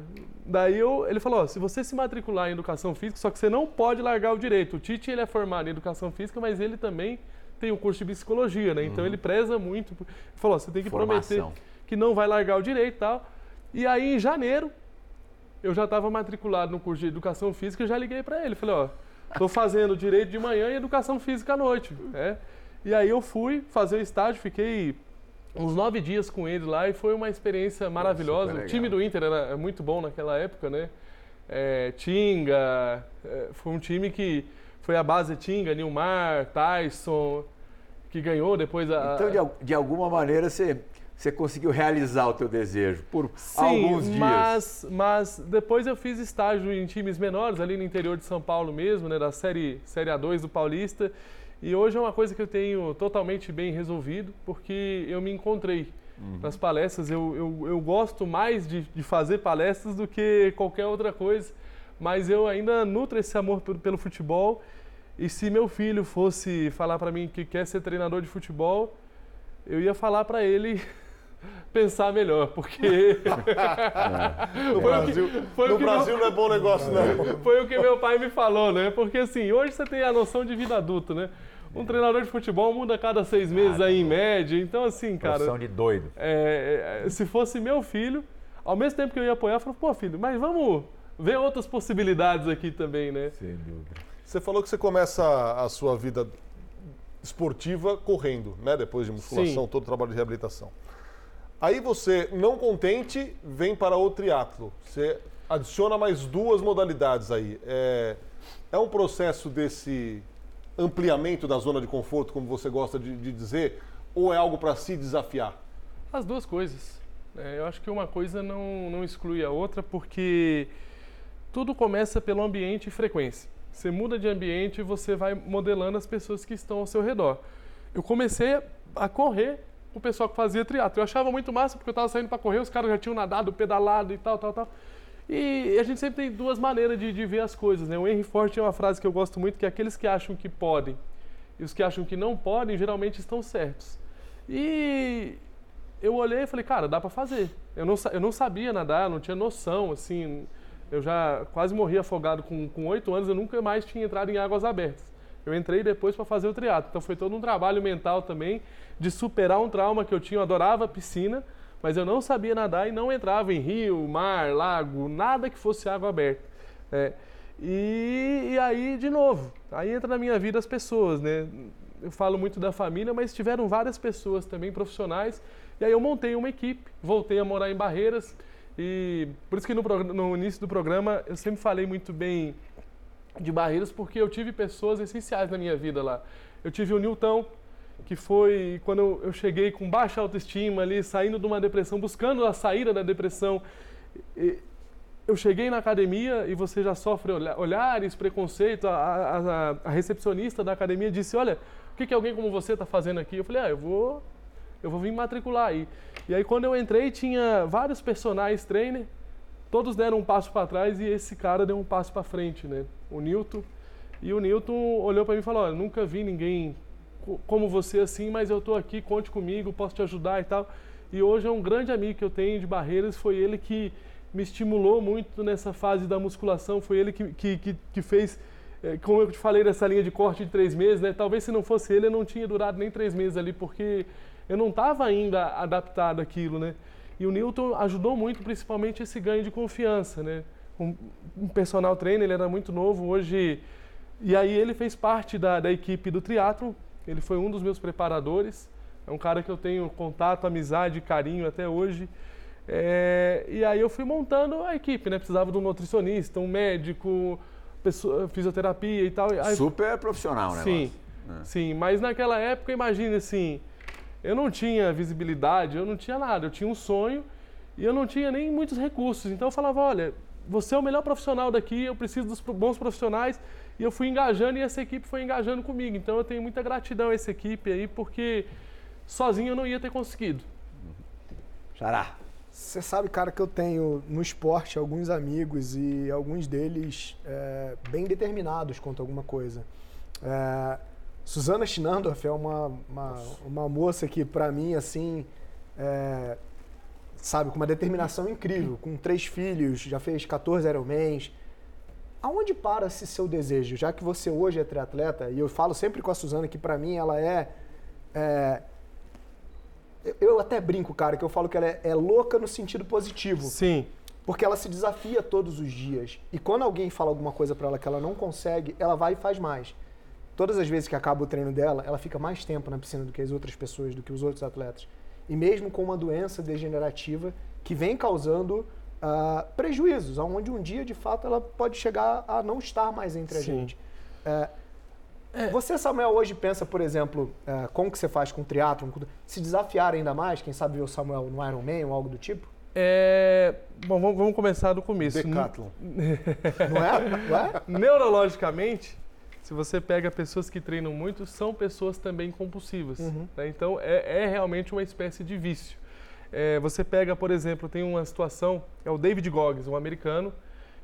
daí eu, ele falou, ó, se você se matricular em educação física, só que você não pode largar o direito. O Tite, ele é formado em educação física, mas ele também tem um curso de psicologia, né? Então uhum. ele preza muito. Ele falou, ó, você tem que Formação. prometer que não vai largar o direito e tal. E aí, em janeiro, eu já estava matriculado no curso de educação física e já liguei para ele. Falei, ó, Estou fazendo direito de manhã e educação física à noite. Né? E aí eu fui fazer o estágio, fiquei uns nove dias com ele lá e foi uma experiência maravilhosa. O time do Inter era é muito bom naquela época, né? É, Tinga, é, foi um time que foi a base Tinga, Nilmar, Tyson, que ganhou depois a. Então, de, de alguma maneira, você você conseguiu realizar o teu desejo por Sim, alguns dias. Mas, mas depois eu fiz estágio em times menores, ali no interior de São Paulo mesmo, né, da série, série A2 do Paulista. E hoje é uma coisa que eu tenho totalmente bem resolvido, porque eu me encontrei uhum. nas palestras. Eu, eu, eu gosto mais de, de fazer palestras do que qualquer outra coisa, mas eu ainda nutro esse amor pelo, pelo futebol. E se meu filho fosse falar para mim que quer ser treinador de futebol, eu ia falar para ele pensar melhor, porque. É. (laughs) No Brasil, que, no Brasil meu... não é bom negócio, não. Foi o que meu pai me falou, né? Porque assim, hoje você tem a noção de vida adulta, né? Um treinador de futebol muda a cada seis meses ah, aí em média. Então, assim, cara. Profissão de doido. É, é, se fosse meu filho, ao mesmo tempo que eu ia apoiar, eu falava, pô, filho, mas vamos ver outras possibilidades aqui também, né? Sem dúvida. Você falou que você começa a sua vida esportiva correndo, né? Depois de musculação, Sim. todo o trabalho de reabilitação. Aí você, não contente, vem para o triatlo. Você adiciona mais duas modalidades aí. É, é um processo desse ampliamento da zona de conforto, como você gosta de, de dizer, ou é algo para se desafiar? As duas coisas. É, eu acho que uma coisa não, não exclui a outra, porque tudo começa pelo ambiente e frequência. Você muda de ambiente e você vai modelando as pessoas que estão ao seu redor. Eu comecei a correr o pessoal que fazia triatlo. Eu achava muito massa porque eu estava saindo para correr, os caras já tinham nadado, pedalado e tal, tal, tal. E a gente sempre tem duas maneiras de, de ver as coisas, né? O Henry Ford tem uma frase que eu gosto muito, que é aqueles que acham que podem e os que acham que não podem, geralmente estão certos. E eu olhei e falei, cara, dá para fazer. Eu não, eu não sabia nadar, não tinha noção, assim. Eu já quase morri afogado com oito anos, eu nunca mais tinha entrado em águas abertas. Eu entrei depois para fazer o triatlo. Então foi todo um trabalho mental também de superar um trauma que eu tinha. Eu adorava piscina, mas eu não sabia nadar e não entrava em rio, mar, lago, nada que fosse água aberta. É, e, e, aí, de novo, aí entra na minha vida as pessoas, né? Eu falo muito da família, mas tiveram várias pessoas também profissionais. E aí eu montei uma equipe, voltei a morar em Barreiras. E por isso que no, no início do programa eu sempre falei muito bem de Barreiras, porque eu tive pessoas essenciais na minha vida lá. Eu tive o Nilton, que foi quando eu cheguei com baixa autoestima ali, saindo de uma depressão, buscando a saída da depressão. Eu cheguei na academia e você já sofre olhares, preconceito. A, a, a recepcionista da academia disse: Olha, o que, que alguém como você está fazendo aqui? Eu falei: Ah, eu vou, eu vou vir matricular aí. E aí, quando eu entrei, tinha vários personagens trainer, todos deram um passo para trás e esse cara deu um passo para frente, né? O Newton. E o Newton olhou para mim e falou: Olha, nunca vi ninguém como você assim, mas eu estou aqui, conte comigo, posso te ajudar e tal. E hoje é um grande amigo que eu tenho de Barreiras, foi ele que me estimulou muito nessa fase da musculação, foi ele que, que, que, que fez, é, como eu te falei, dessa linha de corte de três meses, né? Talvez se não fosse ele, eu não tinha durado nem três meses ali, porque eu não estava ainda adaptado àquilo, né? E o Newton ajudou muito, principalmente esse ganho de confiança, né? Um, um personal trainer, ele era muito novo, hoje... E aí ele fez parte da, da equipe do triatlo ele foi um dos meus preparadores. É um cara que eu tenho contato, amizade, carinho até hoje. É, e aí eu fui montando a equipe, né? Precisava de um nutricionista, um médico, pessoa, fisioterapia e tal. Aí, Super profissional, né? Sim, é. sim. Mas naquela época, imagine assim, eu não tinha visibilidade, eu não tinha nada. Eu tinha um sonho e eu não tinha nem muitos recursos. Então eu falava, olha, você é o melhor profissional daqui, eu preciso dos bons profissionais e eu fui engajando e essa equipe foi engajando comigo. Então eu tenho muita gratidão a essa equipe aí, porque sozinho eu não ia ter conseguido. Xará. Você sabe, cara, que eu tenho no esporte alguns amigos e alguns deles é, bem determinados quanto a alguma coisa. É, Suzana Schnandorf é uma, uma, uma moça que, para mim, assim, é, sabe, com uma determinação incrível, com três filhos, já fez 14 Ironmans. Aonde para esse seu desejo? Já que você hoje é triatleta, e eu falo sempre com a Suzana que, para mim, ela é, é eu até brinco, cara, que eu falo que ela é, é, louca no sentido positivo. Sim. Porque ela se desafia todos os dias. E quando alguém fala alguma coisa para ela que ela não consegue, ela vai e faz mais. Todas as vezes que acaba o treino dela, ela fica mais tempo na piscina do que as outras pessoas, do que os outros atletas. E mesmo com uma doença degenerativa que vem causando uh, prejuízos, onde um dia, de fato, ela pode chegar a não estar mais entre a Sim. gente. Uh, é. Você, Samuel, hoje pensa, por exemplo, é, como que você faz com o triatlon, se desafiar ainda mais, quem sabe ver o Samuel no Ironman ou algo do tipo? É... Bom, vamos, vamos começar do começo. Decathlon. (laughs) Não é? Não é? Neurologicamente, se você pega pessoas que treinam muito, são pessoas também compulsivas. Uhum. Né? Então, é, é, realmente uma espécie de vício. É, você pega, por exemplo, tem uma situação, é o David Goggins, um americano,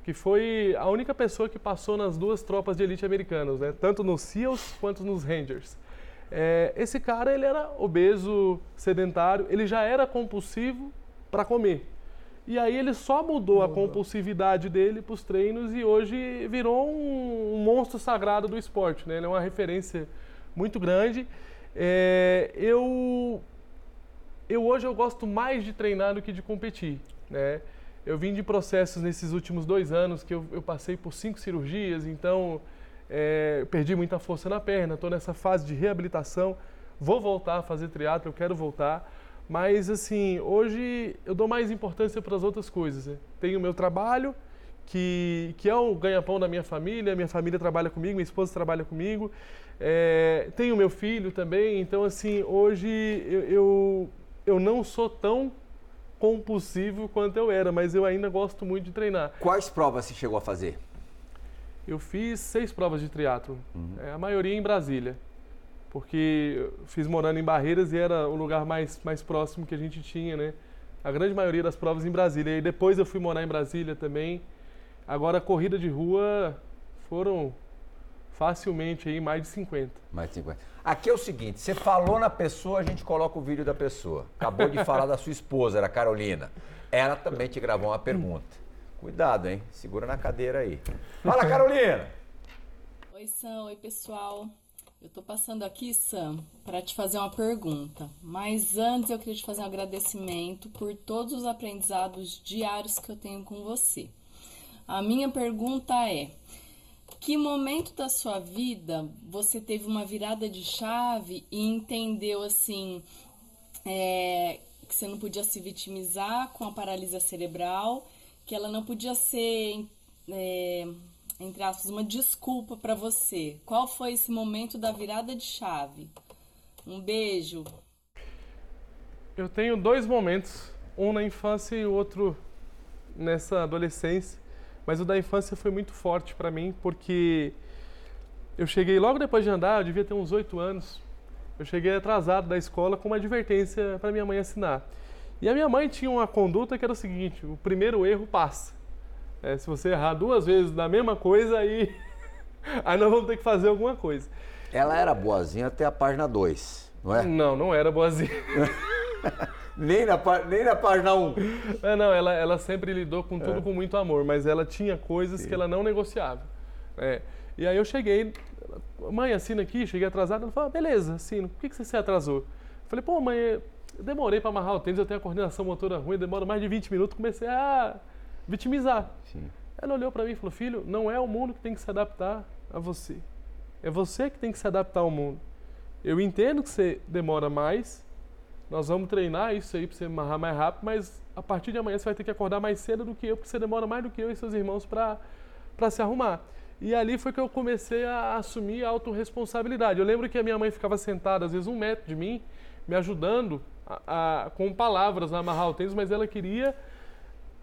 que foi a única pessoa que passou nas duas tropas de elite americanas, né? tanto nos SEALs quanto nos Rangers. É, esse cara ele era obeso, sedentário, ele já era compulsivo para comer. E aí ele só mudou a compulsividade dele para os treinos e hoje virou um, um, monstro sagrado do esporte. Né? Ele é uma referência muito grande. É, eu, eu hoje eu gosto mais de treinar do que de competir. Né? Eu vim de processos nesses últimos dois anos que eu, eu passei por cinco cirurgias, então é, perdi muita força na perna, estou nessa fase de reabilitação. Vou voltar a fazer triatlo, eu quero voltar. Mas, assim, hoje eu dou mais importância para as outras coisas. Né? Tenho o meu trabalho, que, que é o ganha-pão da minha família, minha família trabalha comigo, minha esposa trabalha comigo. É, tenho meu filho também, então, assim, hoje eu, eu, eu não sou tão compulsivo quanto eu era, mas eu ainda gosto muito de treinar. Quais provas você chegou a fazer? Eu fiz seis provas de triatlo, uhum. é, a maioria em Brasília, porque fiz morando em Barreiras e era o lugar mais, mais próximo que a gente tinha, né? A grande maioria das provas em Brasília. E depois eu fui morar em Brasília também. Agora, corrida de rua foram facilmente aí mais de 50. Mais de 50. Aqui é o seguinte, você falou na pessoa, a gente coloca o vídeo da pessoa. Acabou de falar da sua esposa, era Carolina. Ela também te gravou uma pergunta. Cuidado, hein? Segura na cadeira aí. Fala, Carolina! Oi, Sam. Oi, pessoal. Eu tô passando aqui, Sam, para te fazer uma pergunta. Mas antes eu queria te fazer um agradecimento por todos os aprendizados diários que eu tenho com você. A minha pergunta é: que momento da sua vida você teve uma virada de chave e entendeu assim é, que você não podia se vitimizar com a paralisia cerebral, que ela não podia ser, é, entre aspas, uma desculpa para você? Qual foi esse momento da virada de chave? Um beijo. Eu tenho dois momentos, um na infância e o outro nessa adolescência mas o da infância foi muito forte para mim, porque eu cheguei logo depois de andar, eu devia ter uns oito anos. Eu cheguei atrasado da escola com uma advertência para minha mãe assinar. E a minha mãe tinha uma conduta que era o seguinte: o primeiro erro passa. É, se você errar duas vezes na mesma coisa, aí, (laughs) aí nós vamos ter que fazer alguma coisa. Ela era boazinha até a página 2, não é? Não, não era boazinha. (laughs) nem, na, nem na página 1. É, não, ela, ela sempre lidou com tudo é. com muito amor, mas ela tinha coisas Sim. que ela não negociava. É. E aí eu cheguei, mãe, assina aqui, cheguei atrasado. Ela falou, ah, beleza, assino. Por que, que você se atrasou? Eu falei, pô, mãe, eu demorei para amarrar o tênis, eu tenho a coordenação motora ruim, demora mais de 20 minutos. Comecei a vitimizar. Sim. Ela olhou para mim e falou, filho, não é o mundo que tem que se adaptar a você. É você que tem que se adaptar ao mundo. Eu entendo que você demora mais, nós vamos treinar isso aí para você amarrar mais rápido, mas a partir de amanhã você vai ter que acordar mais cedo do que eu, porque você demora mais do que eu e seus irmãos para se arrumar. E ali foi que eu comecei a assumir a autorresponsabilidade. Eu lembro que a minha mãe ficava sentada, às vezes um metro de mim, me ajudando a, a, com palavras a amarrar o tênis, mas ela queria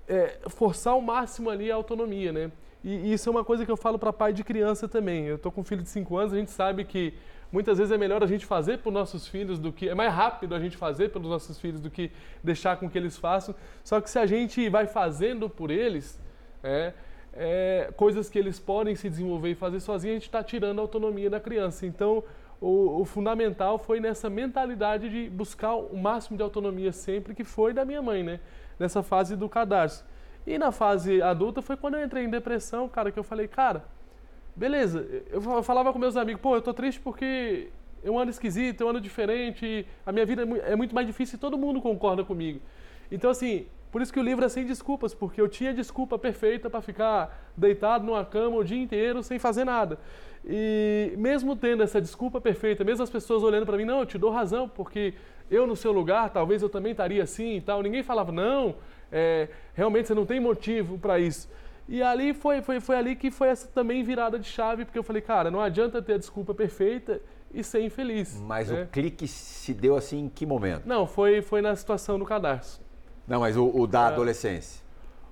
é, forçar ao máximo ali a autonomia, né? E, e isso é uma coisa que eu falo para pai de criança também. Eu estou com um filho de 5 anos, a gente sabe que Muitas vezes é melhor a gente fazer para os nossos filhos do que. É mais rápido a gente fazer pelos nossos filhos do que deixar com que eles façam. Só que se a gente vai fazendo por eles, é, é, coisas que eles podem se desenvolver e fazer sozinhos, a gente está tirando a autonomia da criança. Então, o, o, fundamental foi nessa mentalidade de buscar o máximo de autonomia sempre, que foi da minha mãe, né? Nessa fase do cadarço. E na fase adulta foi quando eu entrei em depressão, cara, que eu falei, cara, beleza, eu falava com meus amigos, pô, eu tô triste porque eu ando esquisito, eu ando diferente, a minha vida é, é muito mais difícil e todo mundo concorda comigo. Então, assim, por isso que o livro é sem desculpas, porque eu tinha desculpa perfeita para ficar deitado numa cama o dia inteiro sem fazer nada. E mesmo tendo essa desculpa perfeita, mesmo as pessoas olhando para mim, não, eu te dou razão, porque eu no seu lugar, talvez eu também estaria assim e tal. Ninguém falava, não, é, realmente você não tem motivo para isso. E ali foi, foi, foi ali que foi essa também virada de chave, porque eu falei, cara, não adianta ter a desculpa perfeita e ser infeliz. Mas né? o clique se deu assim em que momento? Não, foi, foi na situação do cadarço. Não, mas o, o da é, adolescência.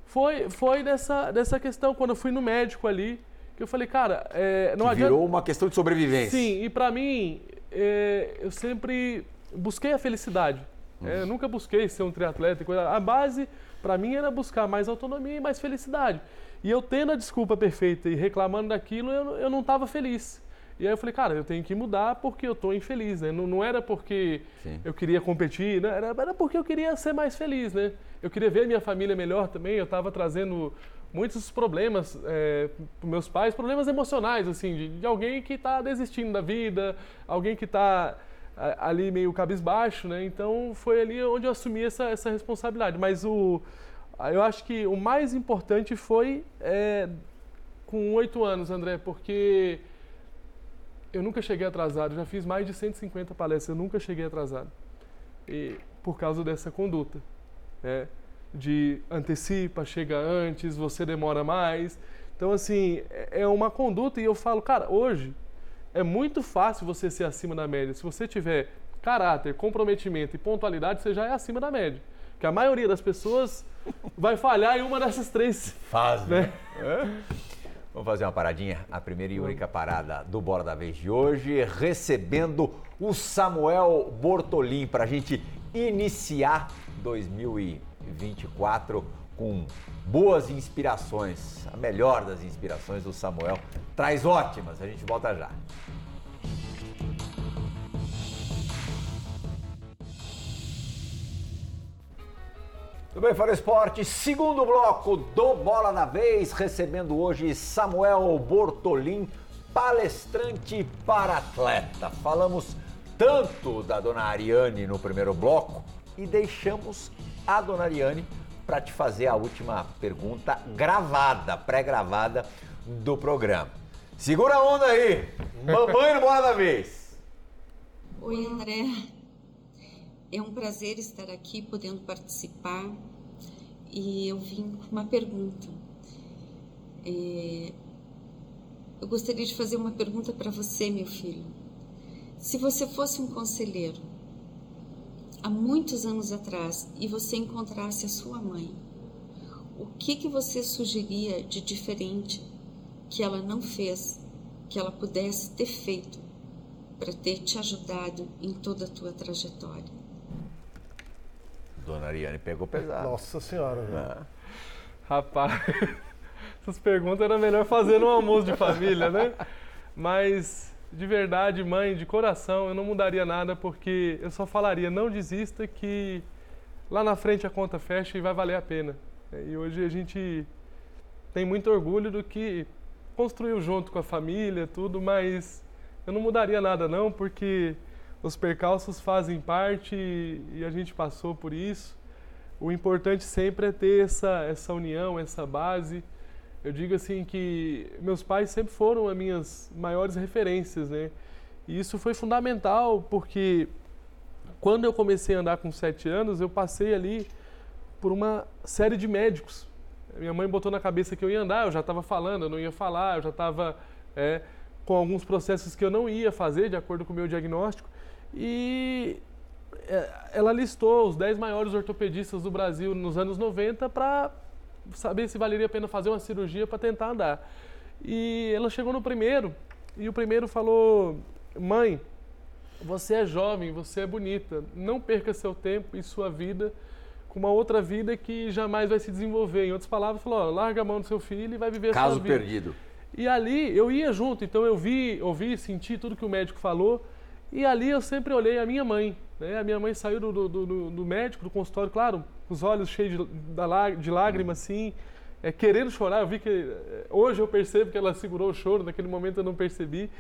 Foi, foi dessa, dessa questão, quando eu fui no médico ali, que eu falei, cara, é, não que adianta... Virou uma questão de sobrevivência. Sim, e para mim, é, eu sempre busquei a felicidade. É, eu nunca busquei ser um triatleta e coisa. A base, para mim, era buscar mais autonomia e mais felicidade. E eu tendo a desculpa perfeita e reclamando daquilo, eu, eu não estava feliz. E aí eu falei, cara, eu tenho que mudar porque eu estou infeliz, né? Não, não era porque Sim. eu queria competir, né? era, era porque eu queria ser mais feliz, né? Eu queria ver minha família melhor também, eu estava trazendo muitos problemas é, para meus pais, problemas emocionais, assim, de, de alguém que está desistindo da vida, alguém que está ali meio cabisbaixo, né? Então foi ali onde eu assumi essa, essa responsabilidade. Mas o, eu acho que o mais importante foi é, com oito anos, André, porque eu nunca cheguei atrasado, já fiz mais de 150 palestras, eu nunca cheguei atrasado. E por causa dessa conduta, né? de antecipa, chega antes, você demora mais. Então, assim, é, é uma conduta e eu falo, cara, hoje é muito fácil você ser acima da média. Se você tiver caráter, comprometimento e pontualidade, você já é acima da média. Que a maioria das pessoas vai falhar em uma dessas três. Faz, né? É? Vamos fazer uma paradinha, a primeira e única parada do Bola da Vez de hoje, recebendo o Samuel Bortolim para a gente iniciar 2024 com boas inspirações. A melhor das inspirações do Samuel traz ótimas. A gente volta já. Tudo bem, Fora Esporte, segundo bloco do Bola da Vez, recebendo hoje Samuel Bortolim, palestrante para atleta. Falamos tanto da dona Ariane no primeiro bloco e deixamos a dona Ariane para te fazer a última pergunta gravada, pré-gravada do programa. Segura a onda aí, mamãe no Bola da Vez. Oi, André. É um prazer estar aqui podendo participar e eu vim com uma pergunta. É, eu gostaria de fazer uma pergunta para você, meu filho. Se você fosse um conselheiro há muitos anos atrás e você encontrasse a sua mãe, o que que você sugeriria de diferente que ela não fez, que ela pudesse ter feito para ter te ajudado em toda a tua trajetória? Dona Ariane pegou pesado. Nossa Senhora. É. Rapaz, (laughs) essas perguntas era melhor fazer no almoço de família, né? Mas, de verdade, mãe, de coração, eu não mudaria nada porque eu só falaria, não desista que lá na frente a conta fecha e vai valer a pena. E hoje a gente tem muito orgulho do que construiu junto com a família, tudo, mas eu não mudaria nada não, porque os percalços fazem parte e a gente passou por isso. O importante sempre é ter essa, essa união, essa base. Eu digo assim que meus pais sempre foram as minhas maiores referências, né? E isso foi fundamental porque quando eu comecei a andar com sete anos, eu passei ali por uma série de médicos. Minha mãe botou na cabeça que eu ia andar, eu já estava falando, eu não ia falar, eu já estava é, com alguns processos que eu não ia fazer de acordo com o meu diagnóstico. E é, ela listou os 10 maiores ortopedistas do Brasil nos anos 90 para saber se valeria a pena fazer uma cirurgia para tentar andar. E ela chegou no primeiro e o primeiro falou: Mãe, você é jovem, você é bonita, não perca seu tempo e sua vida com uma outra vida que jamais vai se desenvolver. Em outras palavras, falou, ó, larga a mão do seu filho e vai viver Caso sua vida. perdido. E ali eu ia junto, então eu vi, ouvi, senti tudo que o médico falou. E ali eu sempre olhei a minha mãe. Né? A minha mãe saiu do, do, do, do médico, do consultório, claro, os olhos cheios de, de lágrimas, assim, é, querendo chorar. Eu vi que. é, Hoje eu percebo que ela segurou o choro, naquele momento eu não percebi.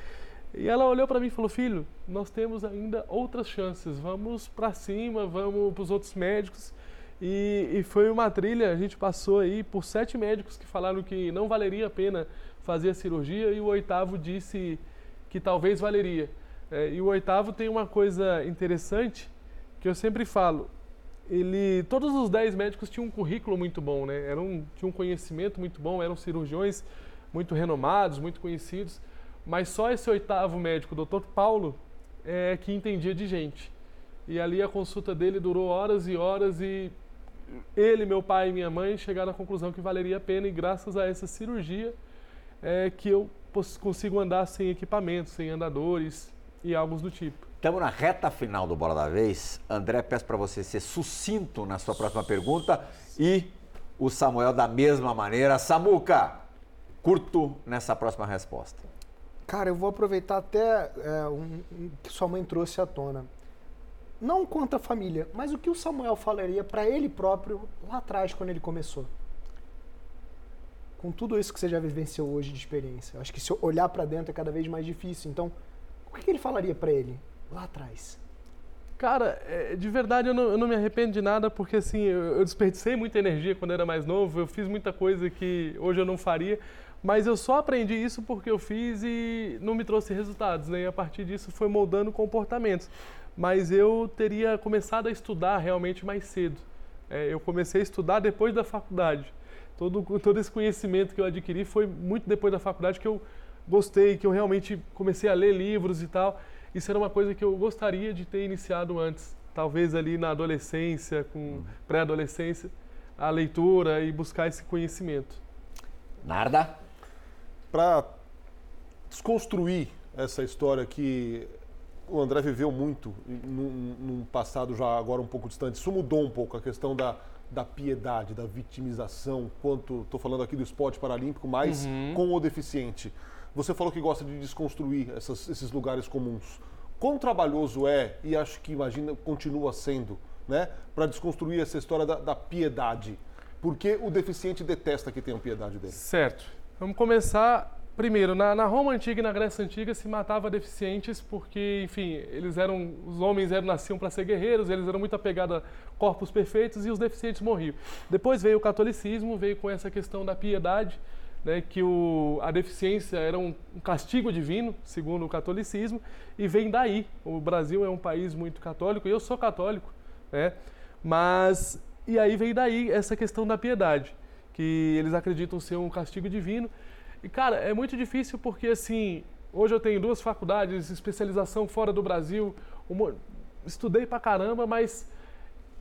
E ela olhou para mim e falou: Filho, nós temos ainda outras chances. Vamos para cima, vamos para os outros médicos. E, e foi uma trilha, a gente passou aí por sete médicos que falaram que não valeria a pena fazer a cirurgia e o oitavo disse que talvez valeria. É, e o oitavo tem uma coisa interessante que eu sempre falo. Ele, todos os dez médicos tinham um currículo muito bom, né? Eram, tinham um conhecimento muito bom, eram cirurgiões muito renomados, muito conhecidos. Mas só esse oitavo médico, o Dr. Paulo, é que entendia de gente. E ali a consulta dele durou horas e horas e ele, meu pai e minha mãe chegaram à conclusão que valeria a pena e graças a essa cirurgia é que eu consigo andar sem equipamento, sem andadores e algo do tipo. Estamos na reta final do Bola da Vez. André, peço para você ser sucinto na sua próxima pergunta e o Samuel da mesma maneira. Samuca, curto nessa próxima resposta. Cara, eu vou aproveitar até é, um, um que sua mãe trouxe à tona. Não quanto a família, mas o que o Samuel falaria para ele próprio lá atrás, quando ele começou? Com tudo isso que você já vivenciou hoje de experiência. Acho que se olhar para dentro é cada vez mais difícil. Então, o que que ele falaria para ele lá atrás? Cara, é, de verdade eu não, eu não me arrependo de nada, porque assim, eu, eu desperdicei muita energia quando era mais novo, eu fiz muita coisa que hoje eu não faria, mas eu só aprendi isso porque eu fiz e não me trouxe resultados, né? E a partir disso foi moldando comportamentos. Mas eu teria começado a estudar realmente mais cedo. É, eu comecei a estudar depois da faculdade. Todo, todo esse conhecimento que eu adquiri foi muito depois da faculdade que eu gostei, que eu realmente comecei a ler livros e tal. Isso era uma coisa que eu gostaria de ter iniciado antes, talvez ali na adolescência, com pré-adolescência, a leitura e buscar esse conhecimento. Narda? Para desconstruir essa história que o André viveu muito num, num passado já agora um pouco distante, isso mudou um pouco a questão da, da piedade, da vitimização, quanto estou falando aqui do esporte paralímpico, mas com o deficiente. Você falou que gosta de desconstruir essas- esses lugares comuns. Quão trabalhoso é, e acho que imagina, continua sendo, né, para desconstruir essa história da, da piedade? Porque o deficiente detesta que tenham piedade dele. Certo. Vamos começar primeiro. Na, na Roma antiga e na Grécia antiga se matava deficientes porque, enfim, eles eram os homens eram nasciam para ser guerreiros, eles eram muito apegados a corpos perfeitos e os deficientes morriam. Depois veio o catolicismo, veio com essa questão da piedade, né, que o, a deficiência era um, um castigo divino, segundo o catolicismo, e vem daí. O Brasil é um país muito católico, e eu sou católico, né, mas e aí vem daí essa questão da piedade, que eles acreditam ser um castigo divino. E cara, é muito difícil porque assim, hoje eu tenho duas faculdades, especialização fora do Brasil, uma- estudei pra caramba, mas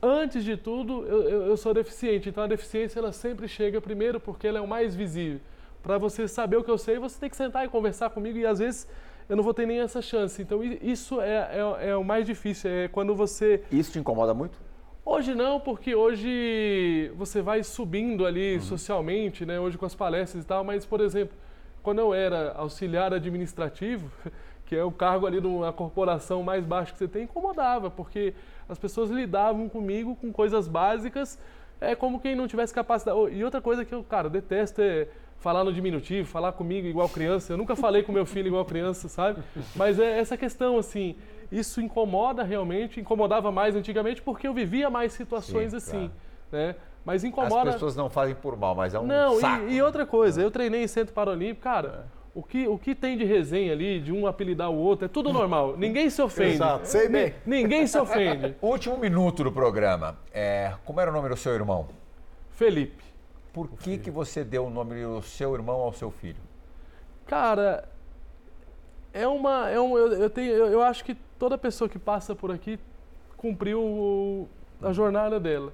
antes de tudo, eu, eu- eu sou deficiente. Então a deficiência ela sempre chega primeiro porque ela é o mais visível. Para você saber o que eu sei, você tem que sentar e conversar comigo e às vezes eu não vou ter nem essa chance. Então isso é, é, é o mais difícil, é quando você Isso te incomoda muito? Hoje não, porque hoje você vai subindo ali socialmente, né? Hoje com as palestras e tal, mas, por exemplo, quando eu era auxiliar administrativo, (laughs) que é o cargo ali de uma corporação mais baixo que você tem, incomodava, porque as pessoas lidavam comigo com coisas básicas, é como quem não tivesse capacidade. E outra coisa que eu, cara, detesto é falar no diminutivo, falar comigo igual criança. Eu nunca falei com meu filho igual criança, sabe? Mas é essa questão, assim, isso incomoda realmente, incomodava mais antigamente porque eu vivia mais situações Sim, assim, claro. né? Mas As incomoda. pessoas não fazem por mal, mas é um Não, saco. e, e outra coisa, eu treinei em Centro Paralímpico, cara. O que, o que tem de resenha ali, de um apelidar o outro, é tudo normal. (laughs) Ninguém se ofende. Exato. Sei bem. Ninguém se ofende. (laughs) Último minuto do programa. É, como era o nome do seu irmão? Felipe. Por que, que você deu o nome do seu irmão ao seu filho? Cara, é uma. É um, eu, eu, tenho, eu, eu acho que toda pessoa que passa por aqui cumpriu o- a jornada dela.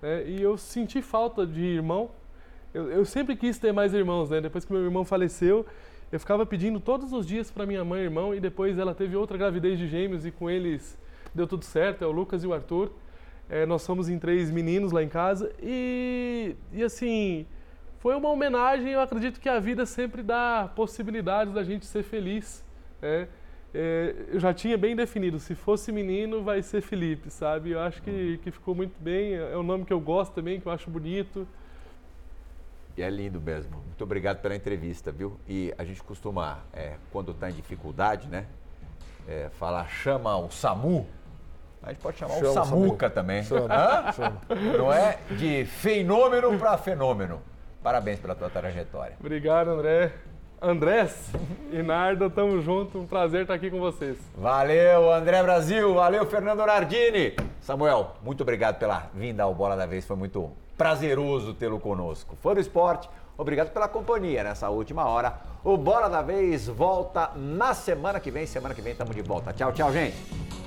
né? E eu senti falta de irmão. Eu, eu sempre quis ter mais irmãos, né? Depois que meu irmão faleceu, eu ficava pedindo todos os dias para minha mãe irmão. E depois ela teve outra gravidez de gêmeos e com eles deu tudo certo, é o Lucas e o Arthur. É, nós somos em três meninos lá em casa e, e assim, foi uma homenagem. Eu acredito que a vida sempre dá possibilidades da gente ser feliz. Né? É, eu já tinha bem definido, se fosse menino, vai ser Felipe, sabe? Eu acho que, que ficou muito bem. É um nome que eu gosto também, que eu acho bonito. E é lindo mesmo. Muito obrigado pela entrevista, viu? E a gente costuma, é, quando está em dificuldade, né? É, falar chama o SAMU. A gente pode chamar chama o Samuca o também. Chama, chama. Não é? De fenômeno para fenômeno. Parabéns pela tua trajetória. Obrigado, André. Andrés e Narda, tamo junto. Um prazer estar aqui com vocês. Valeu, André Brasil. Valeu, Fernando Nardini. Samuel, muito obrigado pela vinda ao Bola da Vez. Foi muito prazeroso tê-lo conosco. Fã do esporte, obrigado pela companhia nessa última hora. O Bola da Vez volta na semana que vem. Semana que vem estamos de volta. Tchau, tchau, gente.